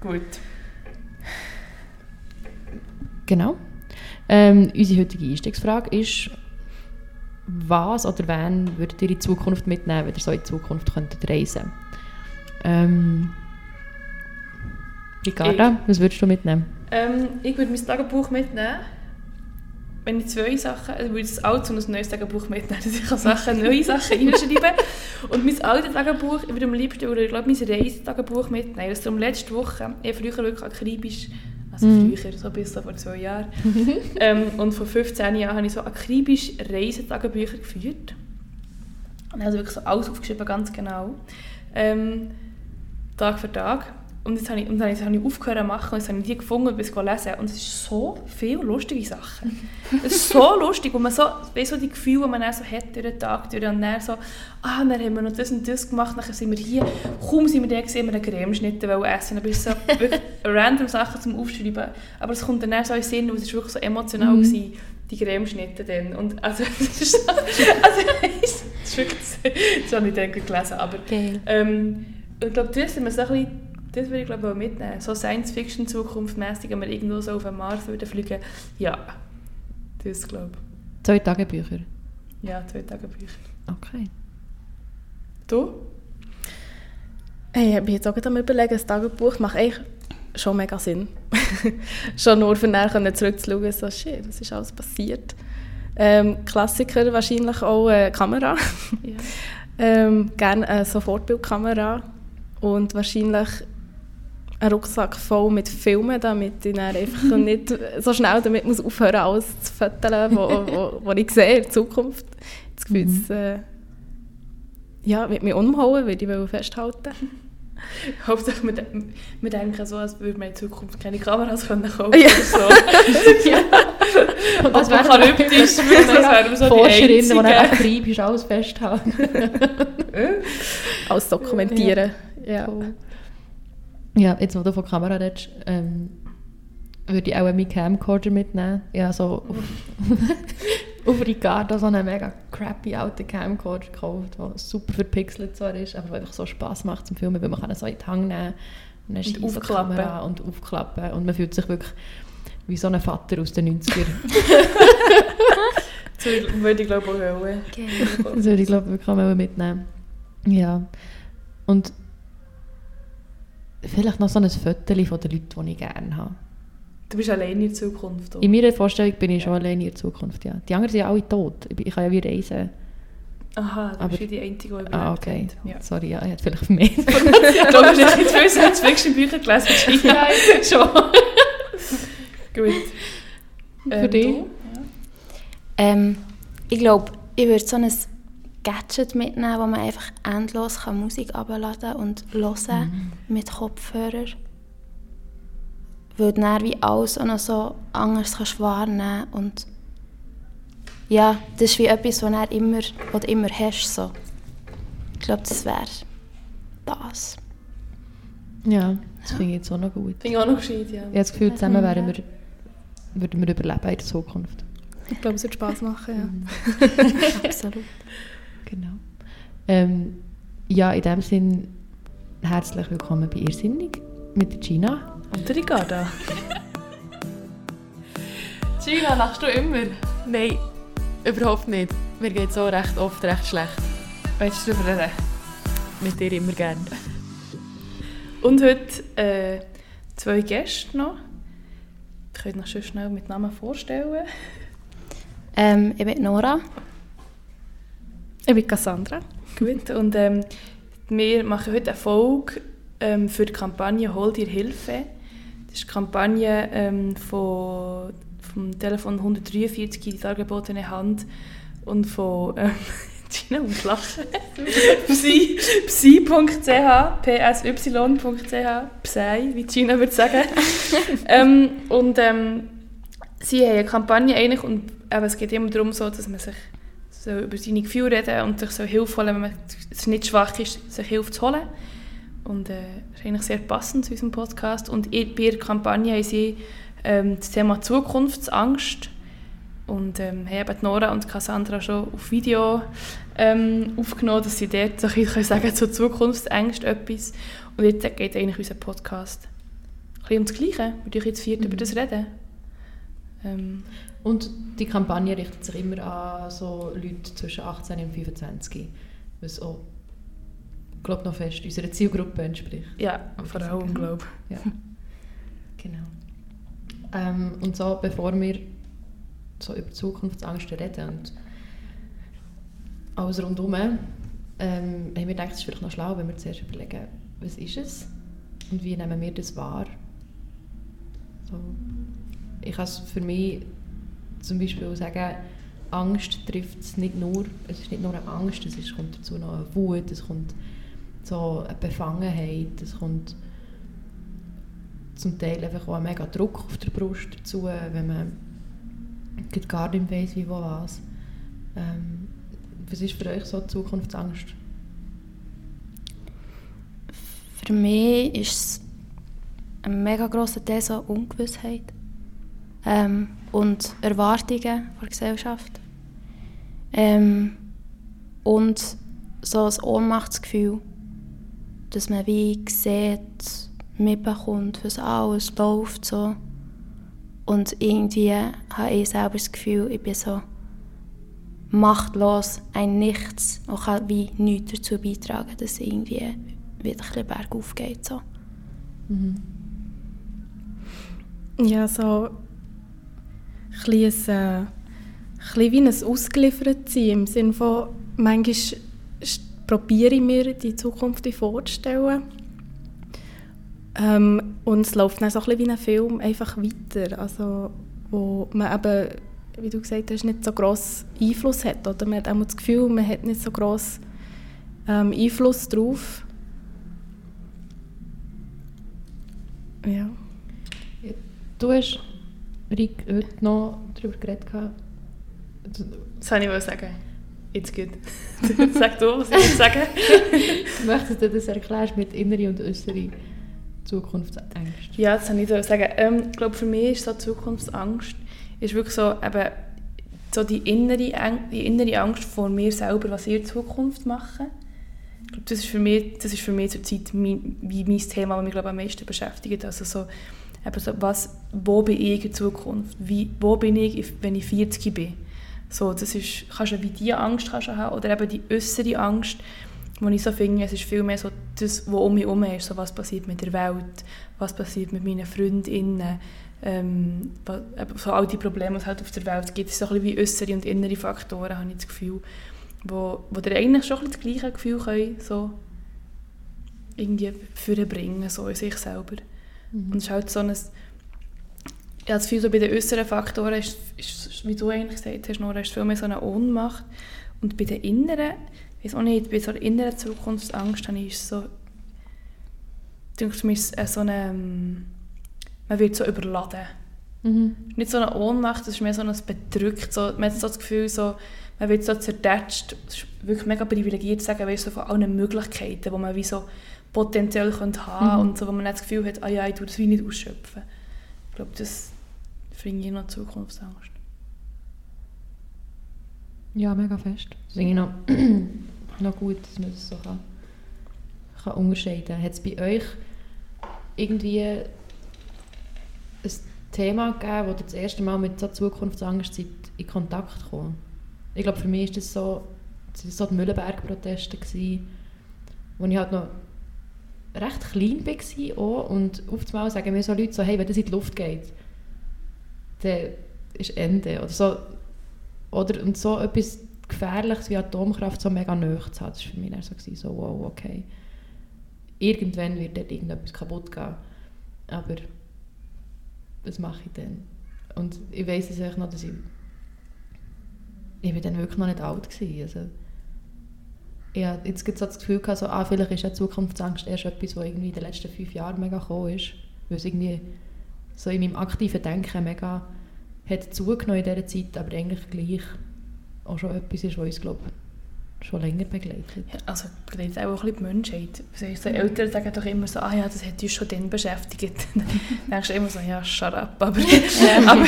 Gut. Genau. Ähm, unsere heutige Einstiegsfrage ist, was oder wen würdet ihr in Zukunft mitnehmen, wenn ihr so in Zukunft könntet reisen ähm, Ricarda, was würdest du mitnehmen? Ähm, ich würde mein Tagebuch mitnehmen. Wenn ich zwei Sachen, also würde ich das alte und ein neues Tagebuch mitnehmen, dass ich Sachen, neue Sachen reinschreiben Und mein altes Tagebuch, ich würde am liebsten, oder ich glaube, mein Reisetagebuch mitnehmen. Das um letzte Woche, ich früher wirklich akribisch, also Mhm. früher, so bis so vor zwei Jahren, ähm, und vor 15 Jahren habe ich so akribisch Reisetagebücher geführt. Und also wirklich so alles aufgeschrieben, ganz genau. Ähm, Tag für Tag. Und jetzt habe ich, und dann habe ich aufgehört zu machen und jetzt habe ich die gefunden und bis lesen. Und es ist so viele lustige Sachen. es ist so lustig, wo man so, weißt, du, so die Gefühle, die man dann so hat durch den Tag, durch und dann so, ah, dann haben wir noch das und das gemacht, dann sind wir hier, kaum sind wir da gewesen, haben wir einen Cremeschnitte wollen essen, dann bist du so wirklich random Sachen zum Aufschreiben. Aber es kommt dann so in den Sinn, und es war wirklich so emotional, Mhm. gewesen, die Cremeschnitte dann. Und also, es ist so, also, es ist wirklich, das habe ich dann gelesen, aber Geil. ähm, ich glaube, das, sind wir so ein bisschen, das würde ich glaube auch mitnehmen. So Science-Fiction zukunftsmäßig, wenn wir irgendwo so auf den Mars würden fliegen. Ja, das glaube Zwei Tagebücher. ich. Ja, zwei Tagebücher. Okay. Du? Hey, ich bin jetzt auch gerade am überlegen, das Tagebuch macht eigentlich schon mega Sinn. schon nur für nachher zurückzuschauen, so shit, was ist alles passiert. Ähm, Klassiker wahrscheinlich auch äh, Kamera. Ja. ähm, gerne eine Sofortbildkamera und wahrscheinlich einen Rucksack voll mit Filmen, damit ich dann einfach nicht so schnell damit muss aufhören alles zu fotografieren, wo, wo, wo ich sehe in der Zukunft. Das Gefühl, Mhm. es, äh, ja, wird mich umhauen, würde ich festhalten. Hauptsache, wir, wir denken so, als würde man in Zukunft keine Kameras können kaufen Ja. so. ja. Und das Apokalyptisch, das wären so die Forscherinnen, die Einzigen. akribisch alles festhalten. Alles dokumentieren. Ja. Cool. Ja, jetzt wo du von Kamera redest, ähm, würde ich auch meinen Camcorder mitnehmen. Ja, so auf, auf Ricardo so einen mega crappy alten Camcorder gekauft, der super verpixelt zwar ist, aber der einfach so Spass macht zum Filmen, weil man kann ihn so in die Hand nehmen und dann schießt die aufklappen. Kamera und aufklappen und man fühlt sich wirklich wie so ein Vater aus den 90ern. Das würde ich glaube auch wollen. Das würde ich glaube ich wirklich auch mitnehmen. Ja. Und vielleicht noch so ein Foto von den Leuten, die ich gerne habe. Du bist allein in der Zukunft. oder? In meiner Vorstellung bin ich schon allein in der Zukunft, ja. Die anderen sind ja alle tot. Ich, kann ja wie reisen. Aha, du Aber- bist ja die Einzige, die überlebt Ah, okay. hat. Ja. Sorry, ja, ich hätte vielleicht mehr. Ich glaube, du hast jetzt viel Science-Fiction-Bücher gelesen, Gina. schon. Gut. Für dich? du? Ja. Ähm, ich glaube, ich würde so ein Gadget mitnehmen, wo man einfach endlos kann Musik abladen und hören mit Kopfhörer. Weil du dann wie alles auch noch so anders kannst wahrnehmen und ja, das ist wie etwas, was du immer, was du immer hast. So. Ich glaube, das wäre das. Ja, das finde ich jetzt auch noch gut. Finde ich auch noch gescheit, ja. Ich habe das Gefühl, zusammen wären wir, würden wir überleben in der Zukunft. Ich glaube, es wird Spass machen. Ja. Absolut. Genau. Ähm, ja, in dem Sinn herzlich willkommen bei Irrsinnig mit der Gina. Und der Ricarda. Gina, lachst du immer? Nein, überhaupt nicht. Mir geht so recht oft recht schlecht. Willst du darüber reden? Mit dir immer gern. Und heute äh, zwei Gäste noch. Ich könnte noch schon schnell mit Namen vorstellen. Ähm, ich bin Nora. Ich bin Cassandra. Gut. Und ähm, wir machen heute eine Folge ähm, für die Kampagne «Hol dir Hilfe». Das ist die Kampagne ähm, von, vom Telefon 143 in die dargebotene Hand und von ähm, Gina und Lachen. Psi- Psi.ch, psy.ch, Psy, wie Gina würde sagen. ähm, und ähm, sie haben eine Kampagne eigentlich und eben, es geht immer darum, so, dass man sich so über seine Gefühle reden und sich so Hilfe holen, wenn man es nicht schwach ist, sich Hilfe zu holen. Und äh, das ist eigentlich sehr passend zu unserem Podcast. Und bei ihrer Kampagne haben sie ähm, das Thema Zukunftsangst und ähm, haben Nora und Cassandra schon auf Video ähm, aufgenommen, dass sie dort so ein bisschen sagen zu Zukunftsängst etwas. Und jetzt geht eigentlich unser Podcast bisschen um das Gleiche. Würde ich jetzt viert Mhm. über das reden. Ähm, Und die Kampagne richtet sich immer an so Leute zwischen 18 und 25, was auch, glaube noch fest unserer Zielgruppe entspricht. ja, vor ich allem, glaube Ja, genau. Ähm, und so, bevor wir so über Zukunftsangst reden und alles rundherum, ähm, haben wir gedacht, es ist vielleicht noch schlau, wenn wir zuerst überlegen, was ist es und wie nehmen wir das wahr. So. Ich kann es für mich zum Beispiel sagen, Angst trifft es nicht nur, es ist nicht nur eine Angst, es ist, kommt dazu noch eine Wut, es kommt so eine Befangenheit, es kommt zum Teil einfach auch ein mega Druck auf der Brust dazu, wenn man gar nicht weiss, wie, wo, was. Ähm, was ist für euch so Zukunftsangst? Für mich ist es ein mega grosser Teil so Ungewissheit ähm, und Erwartungen der Gesellschaft. Ähm, und so ein Ohnmachtsgefühl, dass man wie sieht, mitbekommt, was alles läuft. So. Und irgendwie habe ich selber das Gefühl, ich bin so machtlos, ein Nichts und kann wie nichts dazu beitragen, dass es irgendwie wieder ein bisschen bergauf geht. So. Ja, so ein bisschen, ein, wie ein ausgeliefert sein, im Sinne von, manchmal probiere ich mir die Zukunft vorzustellen ähm, und es läuft dann so ein bisschen wie ein Film einfach weiter, also wo man eben, wie du gesagt hast, nicht so gross Einfluss hat, oder man hat auch das Gefühl, man hat nicht so gross ähm, Einfluss drauf. Ja. Du hast, Rick, heute noch darüber geredet. Das wollte ich sagen. Jetzt gut. Sag du, was ich jetzt sagen. Möchtest du das erklären mit innere und äußere Zukunftsängste? Ja, das wollte ich so sagen. Ähm, ich glaube, für mich ist so Zukunftsangst ist wirklich so, eben, so die, innere, die innere Angst vor mir selber, was ich in Zukunft mache. Ich glaube, das ist für mich, das ist für mich zurzeit mein, wie mein Thema, das mich glaube, am meisten beschäftigt. Also so, eben so, was, wo bin ich in Zukunft? Wie, wo bin ich, wenn ich 40 bin? So, das ist, kannst du wie diese Angst kannst du haben oder eben die äußere Angst, wo ich so finde, es ist viel mehr so das, was um mich herum ist, so was passiert mit der Welt, was passiert mit meinen Freundinnen, ähm, so all die Probleme, die es halt auf der Welt gibt, so ein bisschen wie äußere und innere Faktoren, habe ich das Gefühl, wo, wo dir eigentlich schon das gleiche Gefühl können, so irgendwie vorbringen, so in sich selber. Und es ist halt so ein, ich habe das Gefühl, so bei den äußeren Faktoren ist, ist, wie du eigentlich gesagt hast, Nora, ist viel mehr so eine Ohnmacht. Und bei den inneren, ich weiß auch nicht, bei so der inneren Zukunftsangst habe ich ist so, denke mir, ist es so eine, ähm, man wird so überladen. Mhm. Nicht so eine Ohnmacht, es ist mehr so ein bedrückt, so, man hat so das Gefühl, so, man wird so zerdatscht, es ist wirklich mega privilegiert zu sagen, weißt, so von allen Möglichkeiten, die man wie so potenziell könnte haben Mhm. und so, wo man nicht das Gefühl hat, ah ja, ich tue das wie nicht ausschöpfen. Ich glaube, das finde ich noch Zukunftsangst. Ja, mega fest. Das finde ich noch, noch gut, dass man das so kann, kann unterscheiden kann. Hat es bei euch irgendwie ein Thema gegeben, wo ihr das erste Mal mit so Zukunftsangst seid in Kontakt gekommen? Ich glaube, für mich war das so, das so die Mühlenberg-Proteste, wo ich halt noch recht klein war auch, und auf sagen mir so Leute so, hey, wenn das in die Luft geht, dann ist Ende. Oder so, oder, und so etwas Gefährliches wie Atomkraft so mega nahe zu haben, das war für mich dann so, so wow, okay. Irgendwann wird dort irgendetwas kaputt gehen. Aber was mache ich dann? Und ich weiss es noch, dass ich... Ich war dann wirklich noch nicht alt. Gewesen, also, ja, jetzt gibt es das Gefühl, gehabt, so, ah, vielleicht ist ja Zukunftsangst erst etwas, was irgendwie in den letzten fünf Jahren mega gekommen ist. Weil es irgendwie so in meinem aktiven Denken mega hat zugenommen in dieser Zeit, aber eigentlich gleich auch schon etwas ist, was uns, glaube schon länger begleitet. Ja, also begleitet auch ein bisschen die Menschheit. Also, so Eltern sagen doch immer so, ah ja, das hat uns schon dann beschäftigt. dann denkst du immer so, ja, shut up. Aber, aber,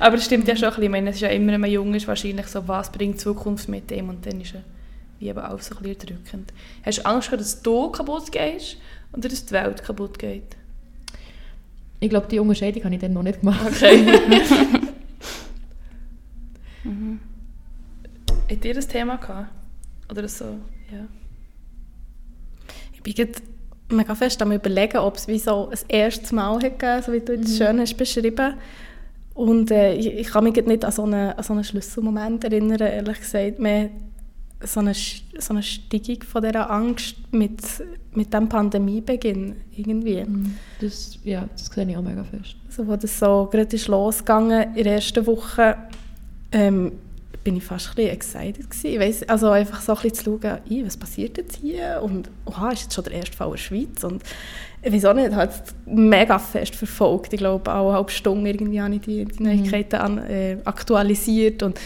aber es stimmt ja schon ein bisschen. Ich meine, es ist ja immer, wenn man jung ist, wahrscheinlich so, was bringt die Zukunft mit dem und dann ist ja wie eben alles so ein bisschen drückend. Hast du Angst, gehabt, dass du kaputt gehst oder dass die Welt kaputt geht? Ich glaube, die Unterscheidung habe ich dann noch nicht gemacht. Okay. Mhm. Habt ihr das Thema gehabt? Oder so? Ja. Ich bin gerade mega fest am überlegen, ob es wie so ein erstes Mal hat gegeben, so wie du es schön hast beschrieben. Und äh, ich, ich kann mich nicht an so einen, an so einen Schlüsselmoment erinnern, ehrlich gesagt. Mehr so eine, so eine Steigung von dieser Angst mit, mit dem Pandemiebeginn irgendwie. Mhm. Das, ja, das sehe ich auch mega fest. Also, wo das so gerade ist losgegangen in der ersten Woche, ähm, bin ich fast ein bisschen excited gewesen. Ich weiss, also einfach so ein bisschen zu schauen, «Ih, was passiert jetzt hier und oha, ist jetzt schon der erste Fall in der Schweiz und ich weiß auch nicht, ich habe es mega fest verfolgt. Ich glaube, auch eine halbe Stunde irgendwie habe ich die, die Neuigkeiten an, äh, aktualisiert und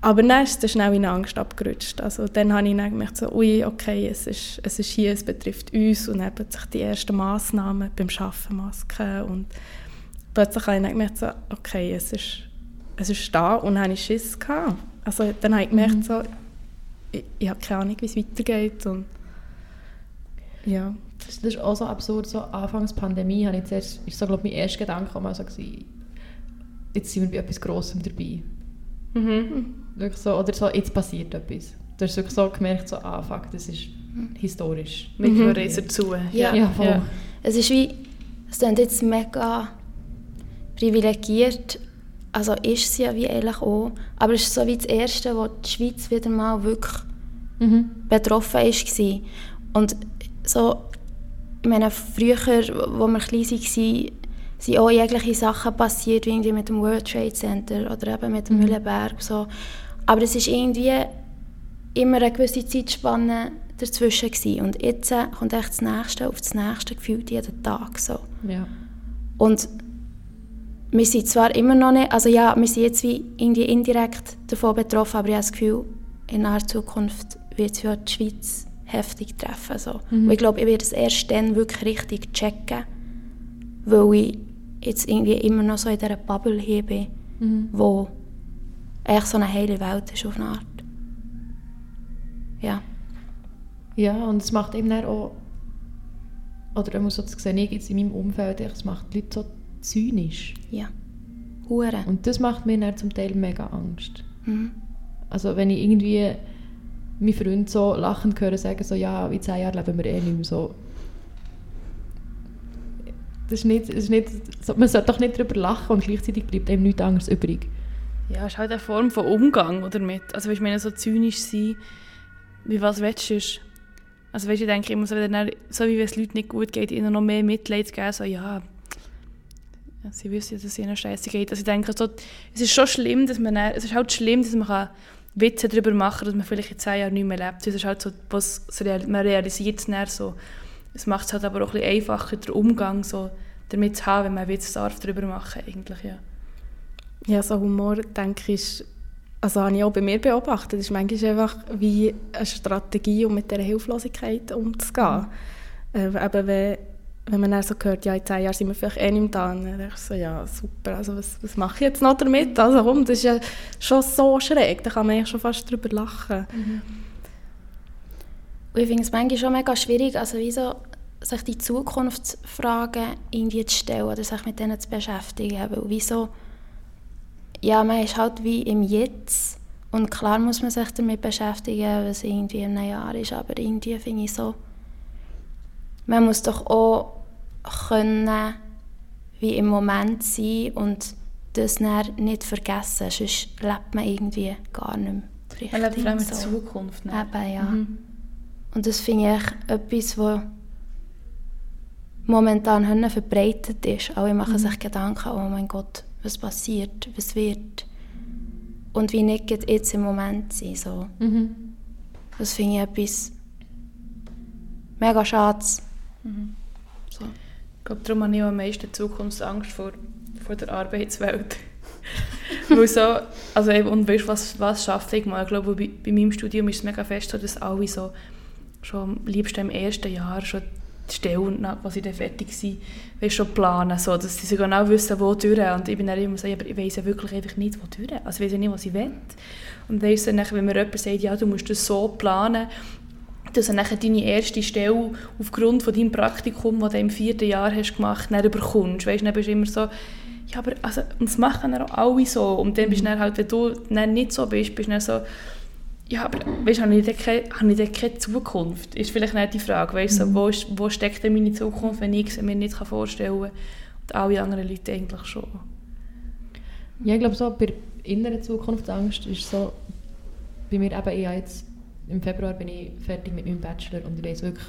aber dann ist es schnell in Angst abgerutscht. Also dann habe ich dann gemerkt, so, ui, okay, es ist, es ist hier, es betrifft uns und dann plötzlich die ersten Massnahmen beim Schaffen, Masken und plötzlich habe ich dann gemerkt, so, okay, es ist, es ist da und dann hatte ich Schiss. Gehabt. Also dann habe ich gemerkt, so, ich, ich habe keine Ahnung, wie es weitergeht und ja. Das, ist auch so absurd. So Anfangs Pandemie habe ich zuerst, ist so, glaube ich, mein erster Gedanke mal so gewesen, jetzt sind wir bei etwas Grossem dabei. Mhm. Wirklich so, oder so, jetzt passiert etwas. Du hast wirklich so gemerkt, so, ah, fuck, das ist historisch. Wir Mhm. gehören jetzt dazu. Ja. Ja, voll. Ja. Es ist wie, es klingt jetzt mega privilegiert, also ist sie ja wie eigentlich auch, aber es ist so wie das Erste, wo die Schweiz wieder mal wirklich Mhm. betroffen war. Und so, ich meine, früher, wo wir klein waren, sind auch jegliche Sachen passiert, wie irgendwie mit dem World Trade Center oder eben mit dem Mhm. Mühlenberg. So. Aber es ist irgendwie immer eine gewisse Zeitspanne dazwischen gewesen. Und jetzt äh, kommt echt das Nächste auf das Nächste gefühlt jeden Tag. So. Ja. Und wir sind zwar immer noch nicht, also ja, wir sind jetzt wie irgendwie indirekt davon betroffen, aber ich habe das Gefühl, in naher Zukunft wird es ja die Schweiz heftig treffen. So. Mhm. Und ich glaube, ich werde es erst dann wirklich richtig checken, weil ich jetzt irgendwie immer noch so in dieser Bubble hier bin, Mhm. wo eigentlich so eine heile Welt ist auf eine Art. Ja. Ja, und es macht eben auch, oder muss so das sehe ich jetzt in meinem Umfeld, es macht die Leute so zynisch. Ja. Hure. Und das macht mir dann zum Teil mega Angst. Mhm. Also wenn ich irgendwie meinen Freund so lachend höre, sagen so, ja, in zehn Jahren leben wir eh nicht mehr so. Das ist nicht, das ist nicht, man sollte doch nicht darüber lachen und gleichzeitig bleibt einem nichts anderes übrig. Ja, es ist halt eine Form von Umgang oder mit. Also, ich meine, so zynisch sein, wie was willst du? Also, weißt, ich denke immer so, dann, so wie wenn es Leuten nicht gut geht, ihnen noch mehr Mitleid zu geben, so, ja, sie wissen ja, dass es ihnen scheiße geht. Also, ich denke, so, es ist schon schlimm, dass man, es ist halt schlimm, dass man kann Witze darüber machen kann, dass man vielleicht in zehn Jahren nicht mehr lebt. Es ist halt so, was, man realisiert es so. Es macht es halt aber auch ein bisschen einfacher, den Umgang so damit zu haben, wenn man Witze darf darüber machen eigentlich, ja. Ja, so Humor, denke ich, ist, also habe ich auch bei mir beobachtet, ist manchmal einfach wie eine Strategie, um mit dieser Hilflosigkeit umzugehen. Äh, eben wenn, wenn man dann so hört, ja, in zehn Jahren sind wir vielleicht eh nicht mehr da, dann denke ich so, ja, super, also was, was mache ich jetzt noch damit? Also komm, das ist ja schon so schräg, da kann man eigentlich schon fast drüber lachen. Und ich finde es manchmal schon mega schwierig, also wie so, sich die Zukunftsfragen irgendwie zu stellen oder sich mit denen zu beschäftigen. Weil wieso, ja, man ist halt wie im Jetzt und klar muss man sich damit beschäftigen, was irgendwie einem Jahr ist, aber irgendwie finde ich so, man muss doch auch können wie im Moment sein und das dann nicht vergessen, sonst lebt man irgendwie gar nicht mehr richtig. Man lebt vor allem in der Zukunft. Ne? Eben, ja. Mhm. Und das finde ich etwas, was momentan verbreitet ist. Alle machen sich Gedanken, oh mein Gott, was passiert, was wird. Und wie nicht jetzt im Moment sein. So. Mhm. Das finde ich etwas mega schade. So. Ich glaube, darum habe ich am meisten Zukunftsangst vor, vor der Arbeitswelt. Weil so, also eben, und weißt, was, was schaffe ich mal? Ich glaube, bei, bei meinem Studium ist es mega fest so, dass alle so schon am liebsten im ersten Jahr schon die Stelle, und nach- was sie dann fertig weißt, schon planen, so, dass sie genau wissen, wo durch. Und ich bin dann immer so, aber ich weiss ja wirklich einfach nicht, wo durch. Also ich weiss ja nicht, was ich will. Und dann, nachher, wenn mir jemand sagt, ja, du musst das so planen, dass du nachher deine erste Stelle aufgrund von deinem Praktikum, das du im vierten Jahr hast gemacht hast, bekommst. Weißt, dann bist du immer so, ja, aber also, und das machen dann auch alle so. Und dann bist du dann halt, wenn du dann nicht so bist, bist du dann so, ja, aber weißt, habe ich dann keine, habe ich dann keine Zukunft? Ist vielleicht nicht die Frage, weißt, so, wo, ist, wo steckt denn meine Zukunft, wenn ich sie mir nicht vorstellen kann und alle anderen Leute eigentlich schon. Ja, ich glaube so, bei inneren Zukunftsangst ist so, bei mir eben, ich jetzt, im Februar bin ich fertig mit meinem Bachelor und ich weiß wirklich,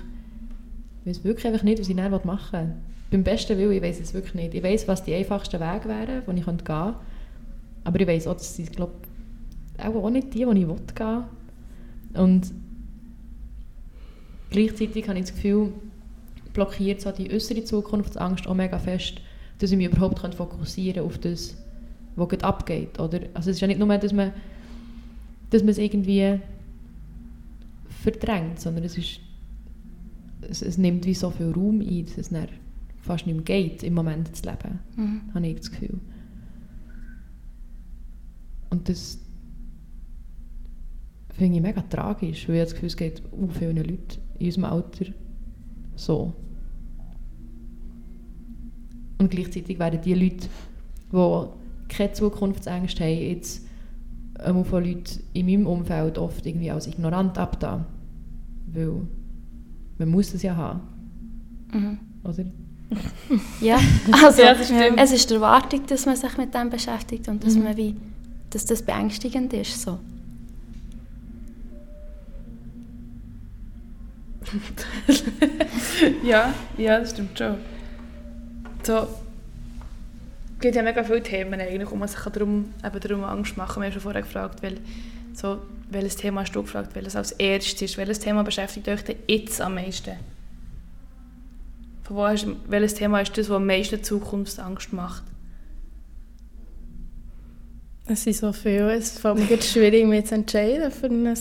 ich weiß wirklich einfach nicht, was ich dann machen will. Beim besten Willen, ich weiß es wirklich nicht. Ich weiß, was die einfachsten Wege wären, die ich gehen könnte. Aber ich weiß auch, dass ich glaube, auch, auch nicht die, die ich will gehen. Und gleichzeitig habe ich das Gefühl, blockiert so die äußere Zukunftsangst auch mega fest, dass ich mich überhaupt fokussieren kann auf das, was gerade abgeht. Oder? Also es ist ja nicht nur, dass man, dass man es irgendwie verdrängt, sondern es, ist, es, es nimmt wie so viel Raum ein, dass es fast nicht mehr geht, im Moment zu leben, mhm. habe ich das Gefühl. Und das finde ich mega tragisch, weil ich das Gefühl, es geht um viele Leute in unserem Alter so. Und gleichzeitig werden die Leute, die keine Zukunftsängste haben, jetzt ähm, von Leuten in meinem Umfeld oft irgendwie als ignorant abgetan. Weil man muss es ja haben. Mhm. Oder? ja, also ja, es ist die Erwartung, dass man sich mit dem beschäftigt und dass, mhm. man wie, dass das beängstigend ist. So. ja, ja, das stimmt schon. So, es gibt ja mega viele Themen, eigentlich, wo man sich darum, eben darum Angst machen kann. Wir haben schon vorher gefragt, weil, so, welches Thema hast du gefragt, welches als erstes ist, welches Thema beschäftigt euch denn jetzt am meisten? Von wo hast, welches Thema ist das, was am meisten Zukunftsangst macht? Es sind so viele, es fällt mir schwierig, mich zu entscheiden für einen, äh,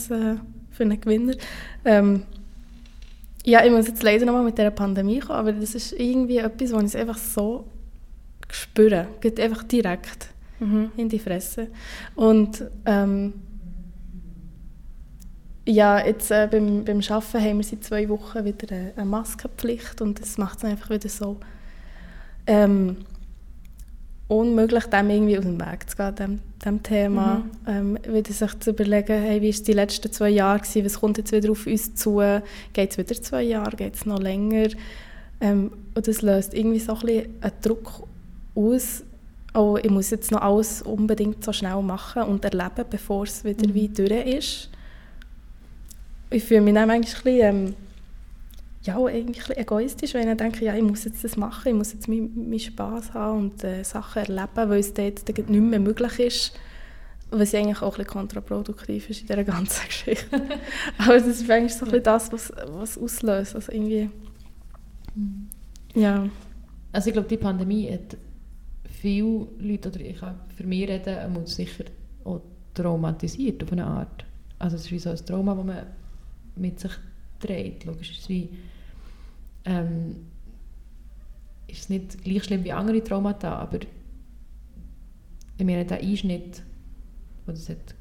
für einen Gewinner. Ähm, ja, ich muss jetzt leider nochmal mit dieser Pandemie kommen, aber das ist irgendwie etwas, was ich einfach so spüre. Geht einfach direkt mhm. in die Fresse. Und ähm, ja, jetzt äh, beim, beim Arbeiten haben wir seit zwei Wochen wieder eine, eine Maskenpflicht und das macht es einfach wieder so ähm, unmöglich, dem irgendwie aus dem Weg zu gehen, dem, dem Thema. Mhm. Ähm, wieder sich zu überlegen, hey, wie war die letzten zwei Jahre, gewesen, was kommt jetzt wieder auf uns zu, geht es wieder zwei Jahre, geht es noch länger? Ähm, und das löst irgendwie so ein bisschen einen Druck aus, oh, ich muss jetzt noch alles unbedingt so schnell machen und erleben, bevor es wieder mhm. wie durch ist. Ich fühle mich dann eigentlich ein bisschen, ähm, ja, eigentlich egoistisch, wenn ich denke, ja, ich muss jetzt das machen, ich muss jetzt meinen mein Spass haben und äh, Sachen erleben, weil es dort nicht mehr möglich ist. Was eigentlich auch ein kontraproduktiv ist in dieser ganzen Geschichte. Aber das ist eigentlich so ein das, was, was auslöst. Also irgendwie, ja. Also ich glaube, die Pandemie hat viele Leute, oder ich kann für mich reden, muss sicher auch traumatisiert auf eine Art. Also es ist wie so ein Trauma, das man mit sich trägt. Logisch ist es wie, ähm, ist es nicht gleich schlimm wie andere Traumata, aber ich meine, der Einschnitt, den das hat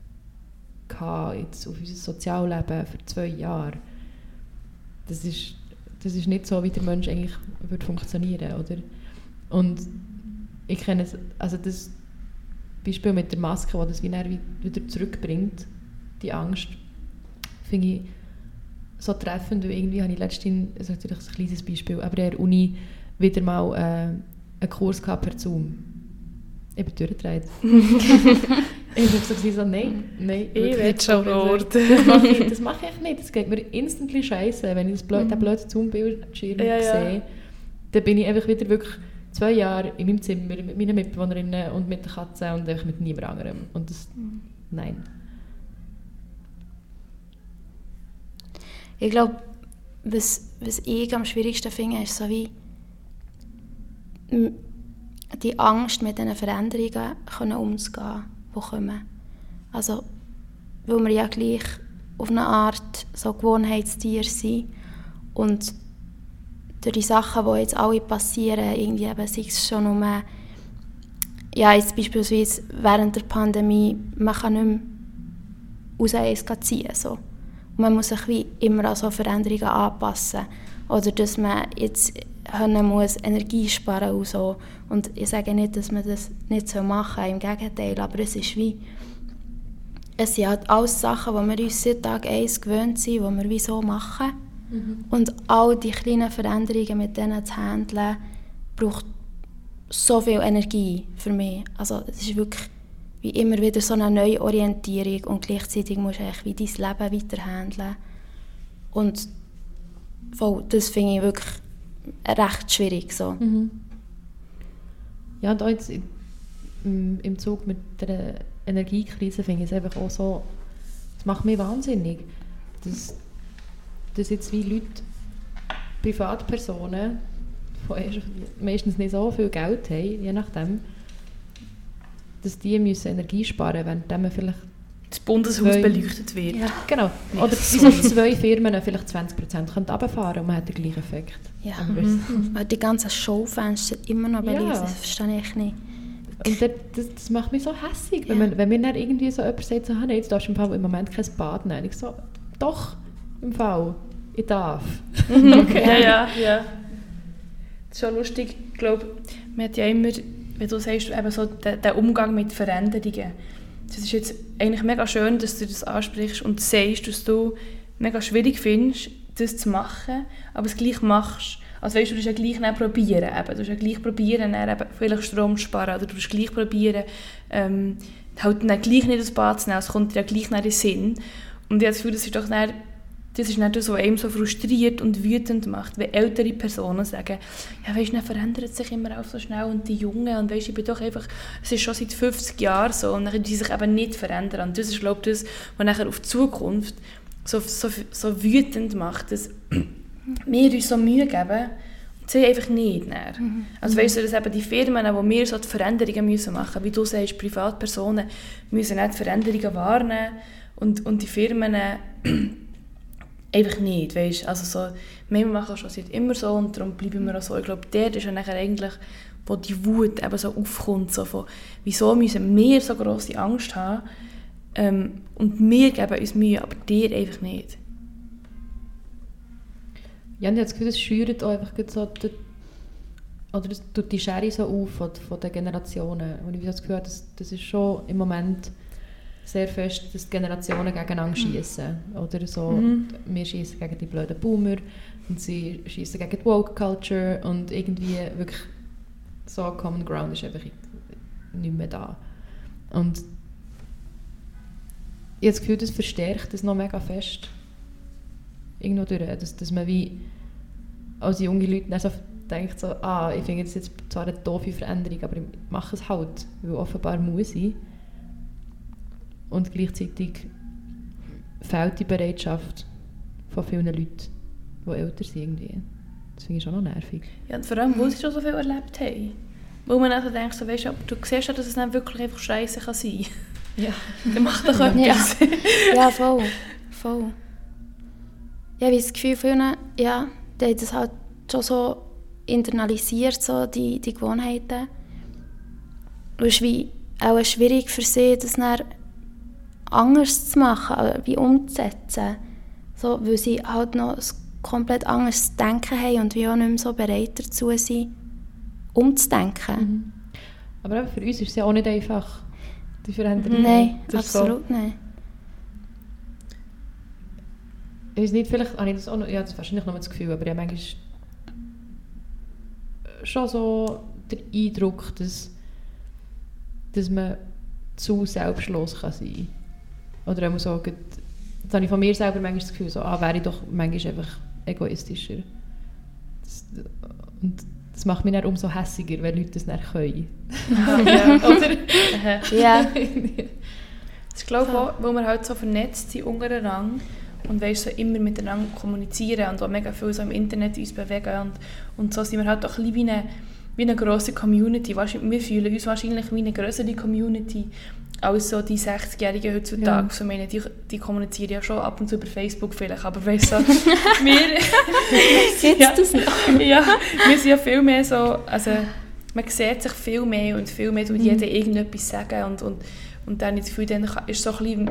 jetzt auf unser Sozialleben für zwei Jahre, das ist, das ist nicht so, wie der Mensch eigentlich würde funktionieren, oder? Und ich kenne es, also das Beispiel mit der Maske, wo das wieder zurückbringt, die Angst, finde ich so treffend, weil irgendwie habe ich letztens, das ist natürlich ein kleines Beispiel, aber in der Uni wieder mal äh, einen Kurs gehabt per Zoom. Ich bin durchgedreht. ich habe so so, nein, nein. Ich will schon Ort. Das mache ich, das mache ich nicht. Das geht mir instantly scheiße, wenn ich das blöd, den blöden Zoom-Bildschirm ja, sehe. Ja. Dann bin ich einfach wieder wirklich zwei Jahre in meinem Zimmer mit meinen Mitbewohnerinnen und mit der Katze und einfach mit niemand anderem. Und das, mhm. nein. Ich glaube, was, was ich am schwierigsten finde, ist so wie die Angst, mit diesen Veränderungen können umzugehen, die kommen. Also, weil wir ja gleich auf eine Art so Gewohnheitstier sind und durch die Sachen, die jetzt alle passieren, irgendwie eben, sei es schon um, ja, jetzt beispielsweise während der Pandemie, man kann nicht mehr raus ziehen, so. Man muss sich wie immer an so Veränderungen anpassen. Oder dass man jetzt können muss Energie sparen und so. Und ich sage nicht, dass man das nicht machen soll, im Gegenteil, aber es ist wie, es sind halt alles Sachen, die wir uns seit Tag 1 gewöhnt sind, die wir wie so machen. Und all die kleinen Veränderungen mit denen zu handeln, braucht so viel Energie für mich. Also es ist wirklich wie immer wieder so eine Neuorientierung und gleichzeitig musst du eigentlich wie dein Leben weiter handeln. Und voll, das finde ich wirklich recht schwierig. So. Mhm. Ja, und auch jetzt im, im Zug mit der Energiekrise finde ich es einfach auch so, das macht mich wahnsinnig, dass, dass jetzt wie Leute, Privatpersonen, die meistens nicht so viel Geld haben, je nachdem, dass die müssen Energie sparen müssen, während man vielleicht das Bundeshaus Zwei- beleuchtet wird. Ja. Genau. Ja, Oder wieso zwei Firmen vielleicht 20% können runterfahren und man hat den gleichen Effekt. Ja. Aber Mhm. Weil die ganzen Showfenster immer noch Ja. beleuchtet, das verstehe ich nicht. Und das, das, das macht mich so hässig, wenn, Ja. man, wenn mir dann irgendwie so jemand sagt, so, «Ah, nein, jetzt darfst du im, Fall im Moment kein Bad nehmen. Ich so, doch, im Fall, ich darf. Ja, ja, ja. Das ist schon lustig. Ich glaube, man hat ja immer, wie du sagst, eben so den, den Umgang mit Veränderungen. Das ist jetzt eigentlich mega schön, dass du das ansprichst und sagst, dass du mega schwierig findest, das zu machen, aber es gleich machst. Also weißt du, du ja gleich probieren. Eben. Du ja gleich probieren, vielleicht Strom zu sparen oder du musst gleich probieren, ähm, halt dann gleich nicht ins Bad zu nehmen. Es kommt dir ja gleich in den Sinn. Und ich habe das Gefühl, das ist doch dann das ist nicht das, was einem so frustriert und wütend macht, wenn ältere Personen sagen, ja weisst, dann verändert sich immer auch so schnell und die Jungen und weisst, ich bin doch einfach, es ist schon seit 50 Jahren so und dann die sich eben nicht verändern. Und das ist, glaube ich, das, was nachher auf die Zukunft so, so, so wütend macht, dass wir uns so Mühe geben und sie einfach nicht. Dann. Also weißt du, dass eben die Firmen, die wir so die Veränderungen müssen machen, wie du sagst, Privatpersonen müssen nicht die Veränderungen wahrnehmen und, und die Firmen einfach nicht, weißt Also so, wir machen schon seit immer so und darum bleiben wir auch so. Ich glaube, dort ist nachher eigentlich, wo die Wut eben so aufkommt, so von, wieso müssen wir so grosse Angst haben ähm, und wir geben uns Mühe, aber dir einfach nicht. Ja, und ich habe das Gefühl, es schürt auch einfach so die, oder das tut die Schere so auf von, von den Generationen. Und ich habe das Gefühl, das, das ist schon im Moment sehr fest, dass die Generationen gegeneinander schießen. Oder so, Mhm. wir schießen gegen die blöden Boomer und sie schießen gegen die Woke Culture und irgendwie wirklich so Common Ground ist einfach nicht mehr da. Und ich habe das Gefühl, das verstärkt das noch mega fest. Irgendwo durch, dass, dass man wie als junge Leute dann so denkt, so, ah, ich finde das jetzt zwar eine doofe Veränderung, aber ich mache es halt, weil offenbar muss ich. Und gleichzeitig fehlt die Bereitschaft von vielen Leuten, die älter sind irgendwie. Das finde ich schon noch nervig. Ja, und vor allem, wo sie schon so viel erlebt haben. Wo man dann denkt, so, weißt du, aber du siehst ja, dass es dann wirklich einfach scheiße kann sein Ja. Dann macht doch Ja. etwas. Ja, voll. voll. Ja, ich habe das Gefühl, viele, ja, die haben das halt schon so internalisiert, so die, die Gewohnheiten. Und es ist wie auch schwierig für sie, das dann anders zu machen, äh, wie umzusetzen. So, weil sie halt noch ein komplett anderes Denken haben und wie auch nicht mehr so bereit dazu sind, umzudenken. Aber eben für uns ist es ja auch nicht einfach, die Veränderung. Nein, Das ist so- absolut nicht. Ich weiß nicht, vielleicht habe ich das auch noch, ja, das wahrscheinlich noch das Gefühl, aber ich habe manchmal schon so den Eindruck, dass, dass man zu selbstlos kann sein kann. Oder auch so, gerade- jetzt habe ich von mir selber manchmal das Gefühl, so, ah, wäre ich doch manchmal einfach egoistischer. Das, und das macht mich dann umso hässiger, wenn Leute das nicht können. ja. Oder? Aha. Ja. Ich glaube auch, weil wir halt so vernetzt sind untereinander und weißt, so immer miteinander kommunizieren und auch mega viel so im Internet uns bewegen und, und so sind wir halt auch ein bisschen wie eine, wie eine grosse Community. Wahrscheinlich- Wir fühlen uns wahrscheinlich wie eine größere Community als so die 60-Jährigen heutzutage. Ja. So, meine, die, die kommunizieren ja schon ab und zu über Facebook vielleicht, aber weißt du, wir... Gibt's Ja. das noch? ja, wir sind ja viel mehr so, also man sieht sich viel mehr und viel mehr tut jeder irgendetwas sagen und, und, und dann das Gefühl, dann ist so ein bisschen,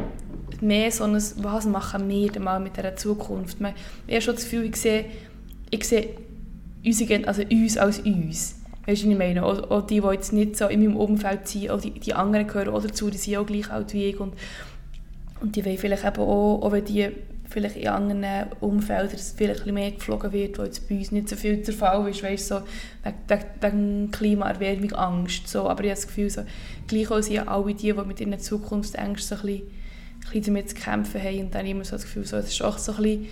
mehr so ein, was machen wir denn mal mit dieser Zukunft. Man, ich habe schon das Gefühl, ich sehe, ich sehe Gen- also uns als uns. Weißt du, ich meine? Auch, auch die, die jetzt nicht so in meinem Umfeld sind, auch die, die anderen gehören auch dazu, die sind auch gleich alt wie ich. Und, und die wollen vielleicht eben auch, auch wenn die vielleicht in anderen Umfeldern vielleicht mehr geflogen wird, wo jetzt bei uns nicht so viel der Fall ist, weißt, so wegen, wegen, Klimaerwärmung, Angst. So. Aber ich habe das Gefühl, so, gleich auch sind alle die, die mit ihren Zukunftsängsten so ein bisschen, ein bisschen damit zu kämpfen haben. Und dann immer so das Gefühl, so, es ist auch so ein bisschen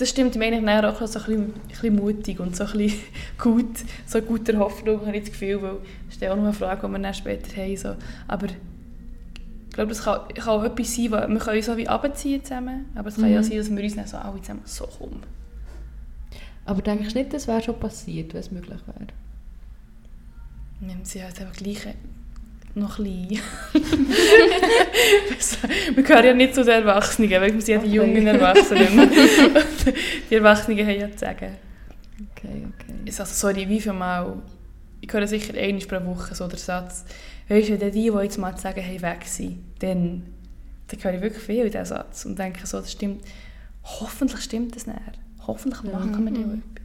das stimmt mir eigentlich auch so ein bisschen, ein bisschen mutig und so ein bisschen gut, so guter Hoffnung, habe ich das Gefühl, weil das ist ja auch noch eine Frage, die wir dann später haben. So. Aber ich glaube, das kann, kann auch etwas sein, wir können uns so wie runterziehen zusammen, aber es kann ja auch sein, dass wir uns dann so alle zusammen so kommen. Aber denkst du nicht, das wäre schon passiert, wenn es möglich wäre? Wir sind halt einfach gleich noch klein. wir gehören ja nicht zu den Erwachsenen, weil wir sind ja die Okay. jungen Erwachsenen. die Erwachsenen haben ja zu sagen. Okay, okay. Ich also, sorry, wie viel Mal, ich höre sicher einmal pro Woche so den Satz, weisst du, wenn die, die jetzt mal sagen, hey, weg sind, dann, dann höre ich wirklich viel in diesen Satz und denke so, das stimmt, hoffentlich stimmt das nicht. Hoffentlich machen wir Mhm. mhm. etwas.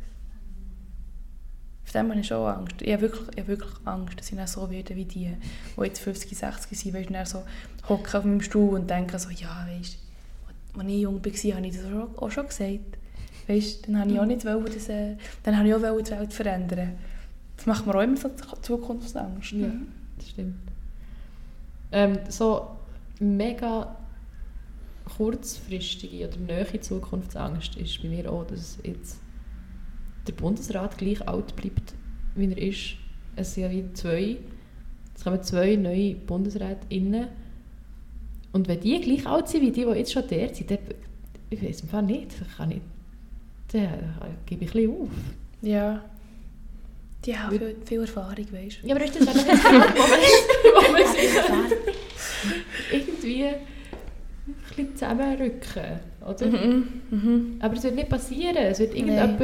Dem habe ich schon Angst. Ich habe wirklich, ich habe wirklich Angst, dass ich dann so werde wie die, die jetzt 50, 60 sind, weißt du, dann so hocken auf meinem Stuhl und denken so, ja, weißt du, als ich jung war, habe ich das auch, auch schon gesagt. Weißt, dann habe ich auch nicht wollen, das, äh, dann habe ich auch wollen, die Welt verändern. Das macht mir auch immer so Zukunftsangst. Ja, das stimmt. Ähm, so mega kurzfristige oder nahe Zukunftsangst ist bei mir auch, dass jetzt der Bundesrat gleich alt bleibt, wie er ist. Es sind ja wie zwei, es kommen zwei neue BundesrätInnen. Und wenn die gleich alt sind wie die, die jetzt schon dort sind, dann, ich weiß im Fall nicht, dann kann ich, dann gebe ich ein bisschen auf. Ja. Die haben viel, viel Erfahrung, weißt du. Ja, aber ist das auch nicht sich irgendwie ein bisschen zusammenrücken, oder? Mhm. Mhm. Aber es wird nicht passieren. Es wird irgendjemand